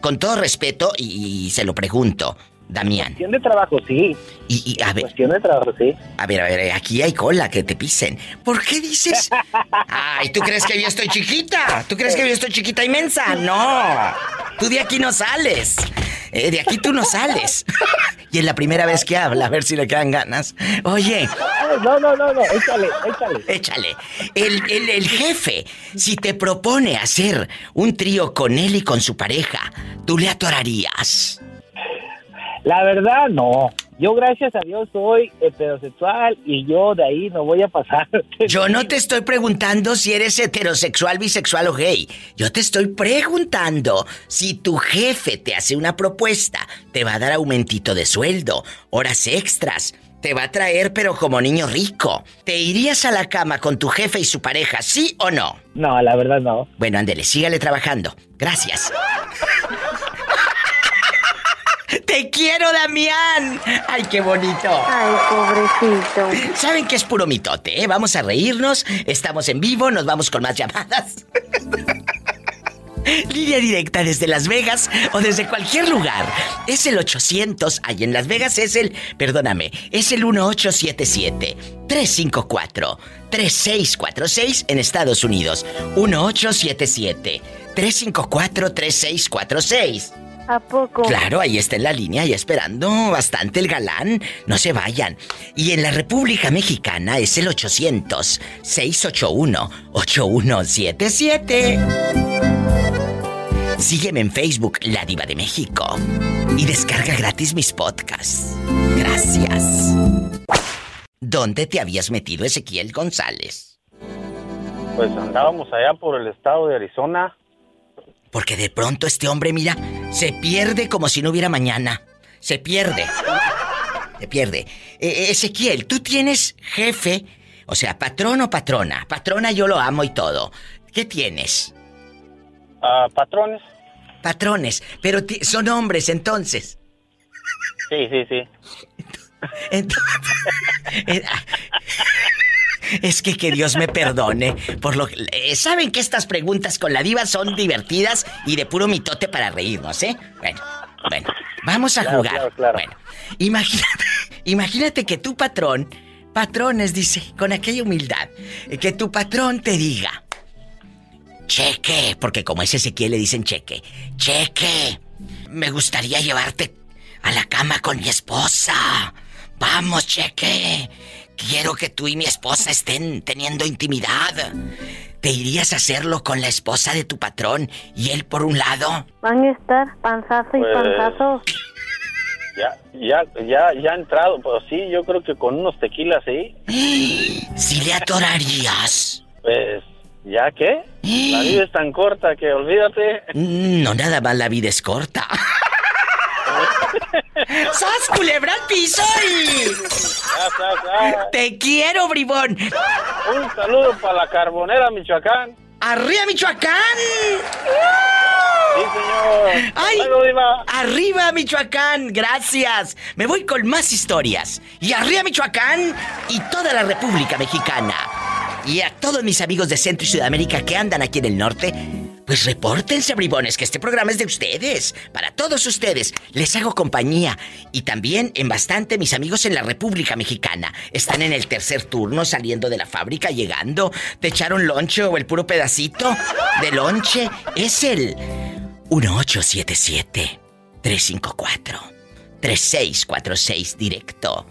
Con todo respeto, y, y se lo pregunto, Damián. Cuestión de trabajo, sí. Y, y, a ver. Cuestión de trabajo, sí. A ver, a ver, aquí hay cola que te pisen. ¿Por qué dices? (laughs) Ay, ¿tú crees que yo estoy chiquita? ¿Tú crees que yo estoy chiquita inmensa? No. Tú de aquí no sales. Eh, de aquí tú no sales. y es la primera vez que habla, a ver si le quedan ganas. Oye. No, no, no, no, échale, échale. Échale. El, el, el jefe, si te propone hacer un trío con él y con su pareja, ¿tú le atorarías? La verdad, no. Yo, gracias a Dios, soy heterosexual y yo de ahí no voy a pasar. (laughs) Yo no te estoy preguntando si eres heterosexual, bisexual o gay. Yo te estoy preguntando si tu jefe te hace una propuesta, te va a dar aumentito de sueldo, horas extras, te va a traer pero como niño rico. ¿Te irías a la cama con tu jefe y su pareja, sí o no? No, la verdad no. Bueno, ándele, sígale trabajando. Gracias. (laughs) ¡Te quiero, Damián! ¡Ay, qué bonito! Ay, pobrecito. ¿Saben que es puro mitote, eh? Vamos a reírnos, estamos en vivo, nos vamos con más llamadas. (laughs) Línea directa desde Las Vegas o desde cualquier lugar. Es el 800, ahí en Las Vegas es el, perdóname, es el 1877-354-3646 en Estados Unidos. 1877-354-3646. ¿A poco? Claro, ahí está en la línea y esperando bastante el galán. No se vayan. Y en la República Mexicana es el 800-681-8177. Sígueme en Facebook, La Diva de México. Y descarga gratis mis podcasts. Gracias. ¿Dónde te habías metido, Ezequiel González? Pues andábamos allá por el estado de Arizona. Porque de pronto este hombre, mira, se pierde como si no hubiera mañana. Se pierde. Se pierde. Eh, Ezequiel, tú tienes jefe, o sea, patrón o patrona. Patrona yo lo amo y todo. ¿Qué tienes? Ah, patrones. Patrones, pero son hombres entonces. Sí, sí, sí. (laughs) (laughs) Eh, ah, Es que que Dios me perdone por lo que... eh, Saben que estas preguntas con la diva son divertidas y de puro mitote para reírnos, ¿eh? Bueno, bueno, vamos a Claro, jugar. claro, claro. Bueno, imagínate, imagínate que tu patrón, patrones, dice, con aquella humildad, eh, que tu patrón te diga, cheque, porque como es Ezequiel le dicen cheque, cheque, me gustaría llevarte a la cama con mi esposa. Vamos, cheque. Quiero que tú y mi esposa estén teniendo intimidad. ¿Te irías a hacerlo con la esposa de tu patrón y él por un lado? Van a estar panzazo y Pues- panzazo. Ya, ya, ya, ya ha entrado. Pues sí, yo creo que con unos tequilas, sí. (gasps) Si le atorarías. Pues, ¿ya qué? La vida es tan corta que olvídate. No, nada más la vida es corta. (laughs) (laughs) ¡Sas, culebra al piso y... ¡Te quiero, bribón! Un saludo para la Carbonera, Michoacán. ¡Arriba, Michoacán! Sí, señor. ¡Arriba, Michoacán! ¡Gracias! Me voy con más historias. Y arriba, Michoacán y toda la República Mexicana. Y a todos mis amigos de Centro y Sudamérica que andan aquí en el norte, pues repórtense, bribones, que este programa es de ustedes. Para todos ustedes, les hago compañía. Y también en bastante mis amigos en la República Mexicana. Están en el tercer turno, saliendo de la fábrica, llegando. ¿Te echaron lonche o el puro pedacito de lonche? Es el 1877-354-3646 directo.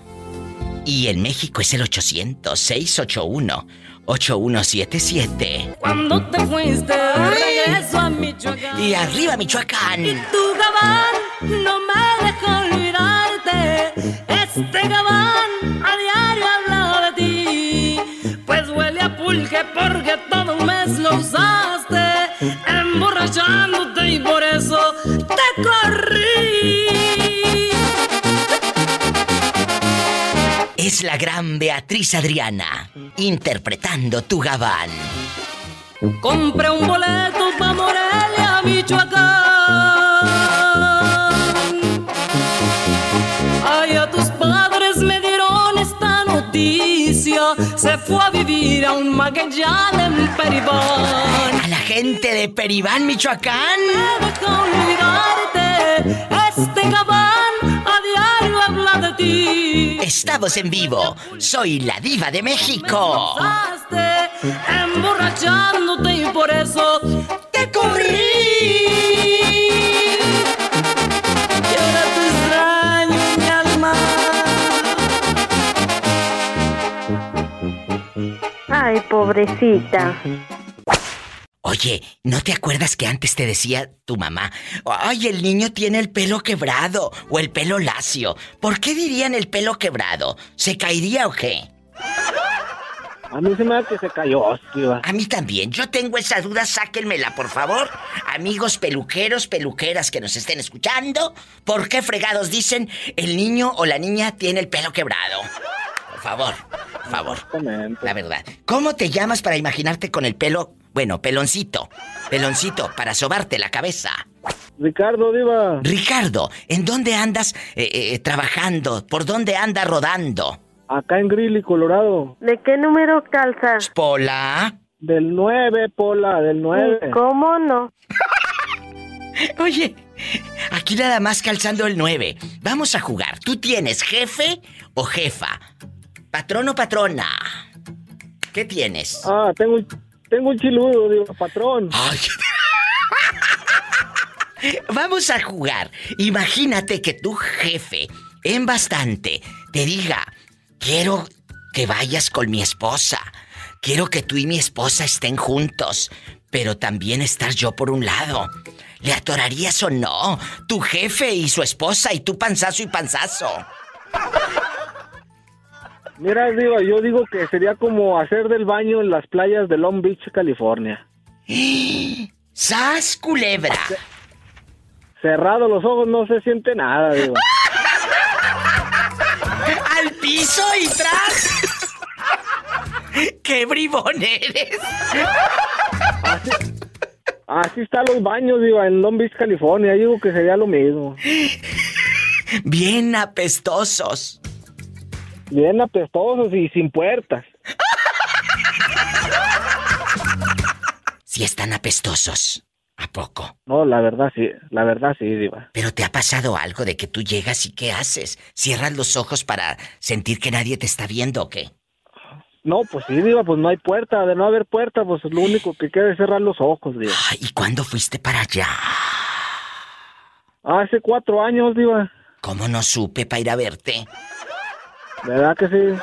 Y en México es el 800-681-8177. Cuando te fuiste, regreso a Michoacán. Y arriba, Michoacán. Tu gabán no me dejó Este gabán a diario habla de ti, pues huele a pulque porque Es la gran Beatriz Adriana, interpretando tu gabán. Compré un boleto pa' Morelia, Michoacán. Ay, a tus padres me dieron esta noticia. Se fue a vivir a un Magallanes en Peribán. A la gente de Peribán, Michoacán. No deja olvidarte, este gabán a diario habla de ti. Estamos en vivo. Soy la diva de México. Pasaste emborrachándote y por eso te corrí. Y ahora te extraño, mi alma. Ay, pobrecita. Oye, ¿no te acuerdas que antes te decía tu mamá, ay, el niño tiene el pelo quebrado o el pelo lacio? ¿Por qué dirían el pelo quebrado? ¿Se caería o qué? A mí se me da que se cayó, hostia. A mí también. Yo tengo esa duda, sáquenmela, por favor. Amigos peluqueros, peluqueras que nos estén escuchando, ¿por qué fregados dicen el niño o la niña tiene el pelo quebrado? Por favor, por favor. La verdad. ¿Cómo te llamas para imaginarte con el pelo, bueno, peloncito? Peloncito, para sobarte la cabeza. Ricardo, diva. Ricardo, ¿en dónde andas eh, eh, trabajando? ¿Por dónde andas rodando? Acá en Greeley, Colorado. ¿De qué número calzas? Pola. Del 9, Pola, del 9. ¿Cómo no? (laughs) Oye, aquí nada más calzando el 9. Vamos a jugar. ¿Tú tienes jefe o jefa? ¿Patrón o patrona? ¿Qué tienes? Ah, tengo, un- tengo un chiludo, digo, patrón. Ay. (laughs) Vamos a jugar. Imagínate que tu jefe, en bastante, te diga, quiero que vayas con mi esposa. Quiero que tú y mi esposa estén juntos, pero también estar yo por un lado. ¿Le atorarías o no? Tu jefe y su esposa y tú panzazo y panzazo. Mira, digo, yo digo que sería como hacer del baño en las playas de Long Beach, California. (gasps) ¡Sas, culebra! Cerrado los ojos no se siente nada, digo. (laughs) ¡Al piso y tras! ¡Qué bribón eres! Así están los baños, digo, en Long Beach, California. Digo que sería lo mismo. (laughs) Bien apestosos. Bien apestosos y sin puertas. Si están apestosos. ¿A poco? No, la verdad sí, la verdad sí, diva. Pero te ha pasado algo de que tú llegas y ¿qué haces? ¿Cierras los ojos para sentir que nadie te está viendo o qué? No, pues sí, diva, pues no hay puerta. De no haber puerta, pues lo único que queda es cerrar los ojos, diva. ¿Y cuándo fuiste para allá? Hace cuatro años, diva. ¿Cómo no supe para ir a verte? ¿Verdad que sí?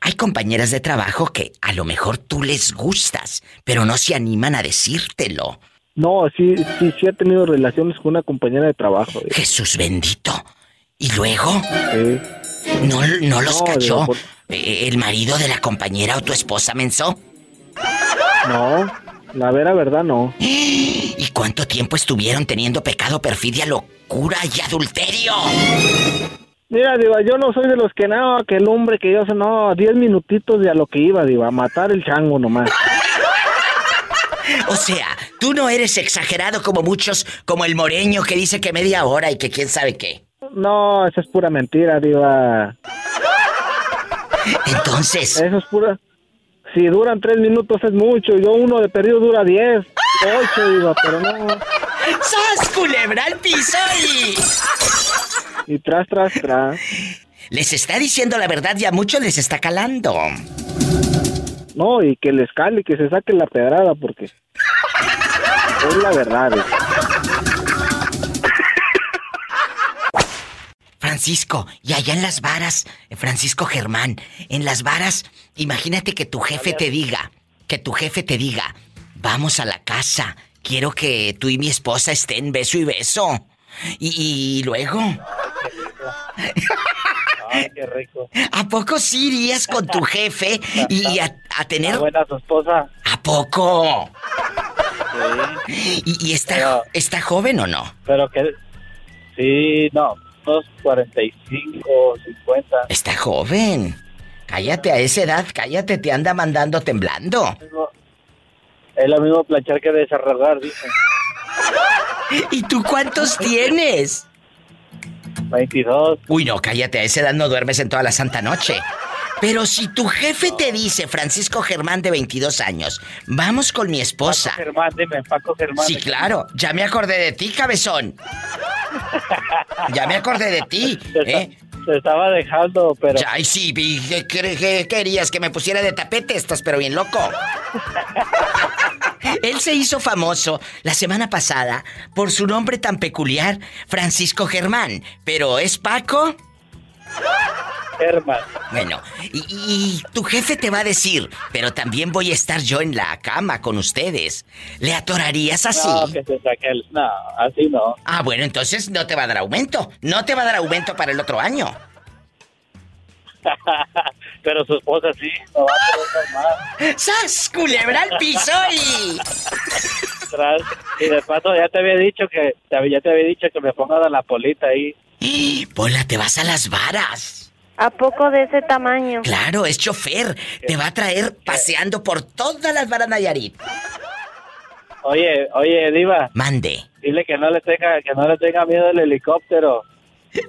Hay compañeras de trabajo que a lo mejor tú les gustas, pero no se animan a decírtelo. No, sí, sí, sí he tenido relaciones con una compañera de trabajo. diva. Jesús bendito. ¿Y luego? Sí. ¿No, no los No, cachó digo, por- eh, el marido de la compañera o tu esposa, menso? No, la vera verdad no. (gasps) ¿Y cuánto tiempo estuvieron teniendo pecado, perfidia, locura y adulterio? Mira, diva, yo no soy de los que no, que el hombre que yo sé, no, diez minutitos de a lo que iba, diva, a matar el chango nomás. O sea, tú no eres exagerado como muchos, como el moreño que dice que media hora y que quién sabe qué. No, eso es pura mentira, diva. Entonces. Eso es pura. Si duran tres minutos es mucho. Yo uno de perdido dura diez, ocho, diva, pero no. ¡Sas, culebra al piso y... Y tras, tras, tras. Les está diciendo la verdad y a muchos les está calando. No, y que les cale, que se saque la pedrada, porque. Es la verdad. Francisco, y allá en las varas, eh, Francisco Germán, en las varas, imagínate que tu jefe te diga, que tu jefe te diga, vamos a la casa, quiero que tú y mi esposa estén beso y beso. ¿Y, y luego? Ay, qué rico. ¿A poco sí irías con tu jefe y a, a tener... buena tu esposa. ¿A poco? Sí. ¿Y, y está, Pero- está joven o no? Pero que... Sí, no. Unos 45, 50. Está joven. Cállate a esa edad, cállate, te anda mandando temblando. Es lo mismo planchar que desarrollar, dicen. ¿Y tú cuántos tienes? 22. Uy, no, cállate, a esa edad no duermes en toda la santa noche. Pero si tu jefe te dice, Francisco Germán de 22 años, vamos con mi esposa. Paco Germán, dime, Paco Germán. Sí, claro, ya me acordé de ti, cabezón. Ya me acordé de ti, (laughs) ¿eh? Se estaba dejando, pero... Ay, sí, vi, ¿qué, qué- qué querías? ¿Que me pusiera de tapete? Estás pero bien loco. (laughs) Él se hizo famoso la semana pasada por su nombre tan peculiar, Francisco Germán. Pero ¿es Paco? Germán. Bueno, y, y tu jefe te va a decir, pero también voy a estar yo en la cama con ustedes. ¿Le atorarías así? No, que se saque el... No, así no. Ah, bueno, entonces no te va a dar aumento. No te va a dar aumento para el otro año. (laughs) pero su esposa sí, no va a poder más. ¡Sas! Culebra al piso y... Tras- Y de paso ya te había dicho que... Ya te había dicho que me ponga la polita ahí. Pola, te vas a las varas. ¿A poco de ese tamaño? Claro, es chofer. Te va a traer paseando por todas las varas Nayarit. Oye, oye, Diva. Mande. Dile que no le tenga, que no le tenga miedo el helicóptero.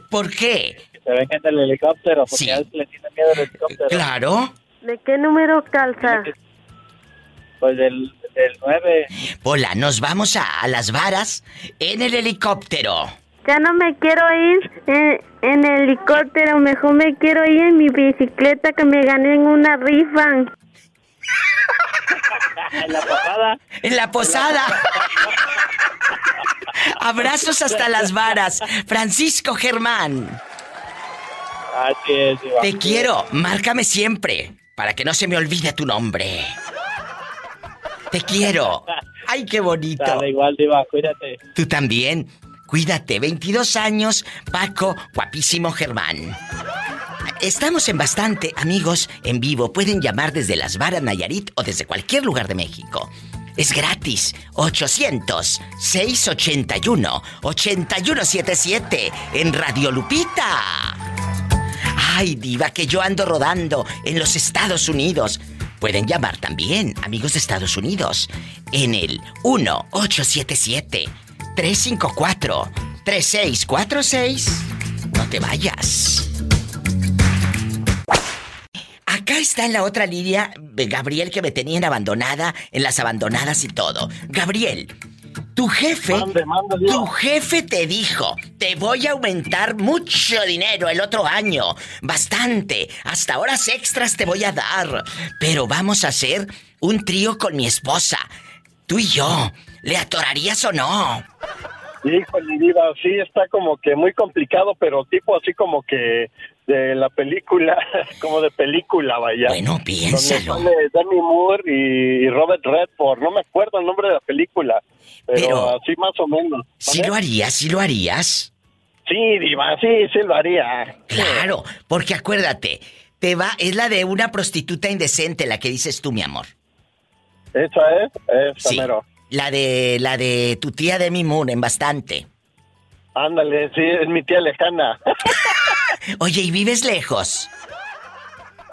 ¿Por qué? Se venga en el helicóptero, porque Sí. a él le tiene miedo el helicóptero. Claro. ¿De qué número calza? Pues del, del 9. Pola, nos vamos a, a las varas en el helicóptero. Ya no me quiero ir en, en helicóptero, mejor me quiero ir en mi bicicleta que me gané en una rifa. (laughs) En la posada. En la posada. (laughs) Abrazos hasta las varas. Francisco Germán. Así es, Diva. Te quiero. Márcame siempre. Para que no se me olvide tu nombre. Te quiero. Ay, qué bonito. Dale, igual, Diva, cuídate. Tú también. Cuídate. 22 años, Paco, guapísimo Germán. Estamos en bastante, amigos, en vivo. Pueden llamar desde Las Varas, Nayarit o desde cualquier lugar de México. Es gratis. 800-681-8177 en Radio Lupita. Ay, diva, que yo ando rodando en los Estados Unidos. Pueden llamar también, amigos de Estados Unidos, en el 1877-354-3646. No te vayas. Acá está en la otra línea eh, Gabriel que me tenían abandonada, en las abandonadas y todo. Gabriel, tu jefe, tu jefe te dijo, te voy a aumentar mucho dinero el otro año, bastante, hasta horas extras te voy a dar, pero vamos a hacer un trío con mi esposa. Tú y yo, ¿le atorarías o no? Híjole, Diva, sí está como que muy complicado, pero tipo así como que de la película, (laughs) como de película, vaya. Bueno, piénsalo. Donde sale Demi Moore y Robert Redford, no me acuerdo el nombre de la película, pero, Pero- así más o menos. ¿Sí lo harías? ¿Sí lo harías? Sí, Diva, sí, sí lo haría. Claro, porque acuérdate, te va, es la de una prostituta indecente la que dices tú, mi amor. Esa es, esa Sí. mero. La de la de tu tía Demi Moore en bastante. Ándale, sí, es mi tía lejana. (laughs) Oye, ¿y vives lejos?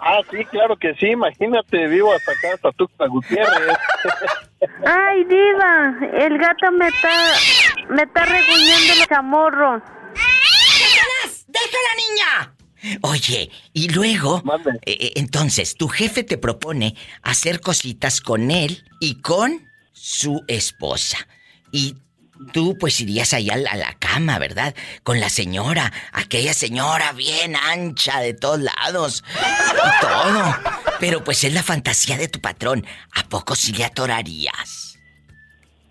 ah, sí, claro que sí, imagínate, vivo hasta acá, hasta Tuxtla Gutiérrez. (laughs) Ay, diva, el gato me está, me está reguñando los chamorros. ¡Déjala, niña! Oye, y luego, eh, eh, entonces, tu jefe te propone hacer cositas con él y con su esposa. Y tú, pues, irías ahí a la, a la cama, ¿verdad? Con la señora, aquella señora bien ancha de todos lados y todo. Pero, pues, es la fantasía de tu patrón. ¿A poco sí le atorarías?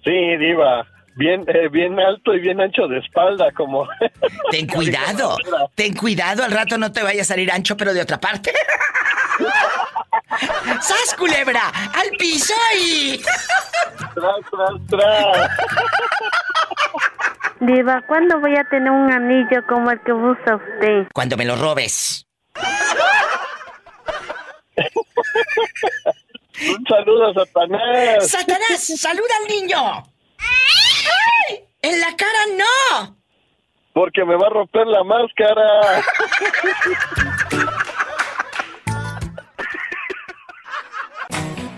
Sí, Diva, bien, eh, bien alto y bien ancho de espalda, como... (laughs) Ten cuidado, (laughs) ten cuidado, al rato no te vaya a salir ancho, pero de otra parte. (laughs) ¡Sas, culebra! ¡Al piso y... tras, tras, tras. Diva, ¿cuándo voy a tener un anillo como el que usa usted? Cuando me lo robes. Un saludo a Satanás. ¡Satanás! ¡Saluda al niño! ¡Ay! ¡En la cara no! Porque me va a romper la máscara. (laughs)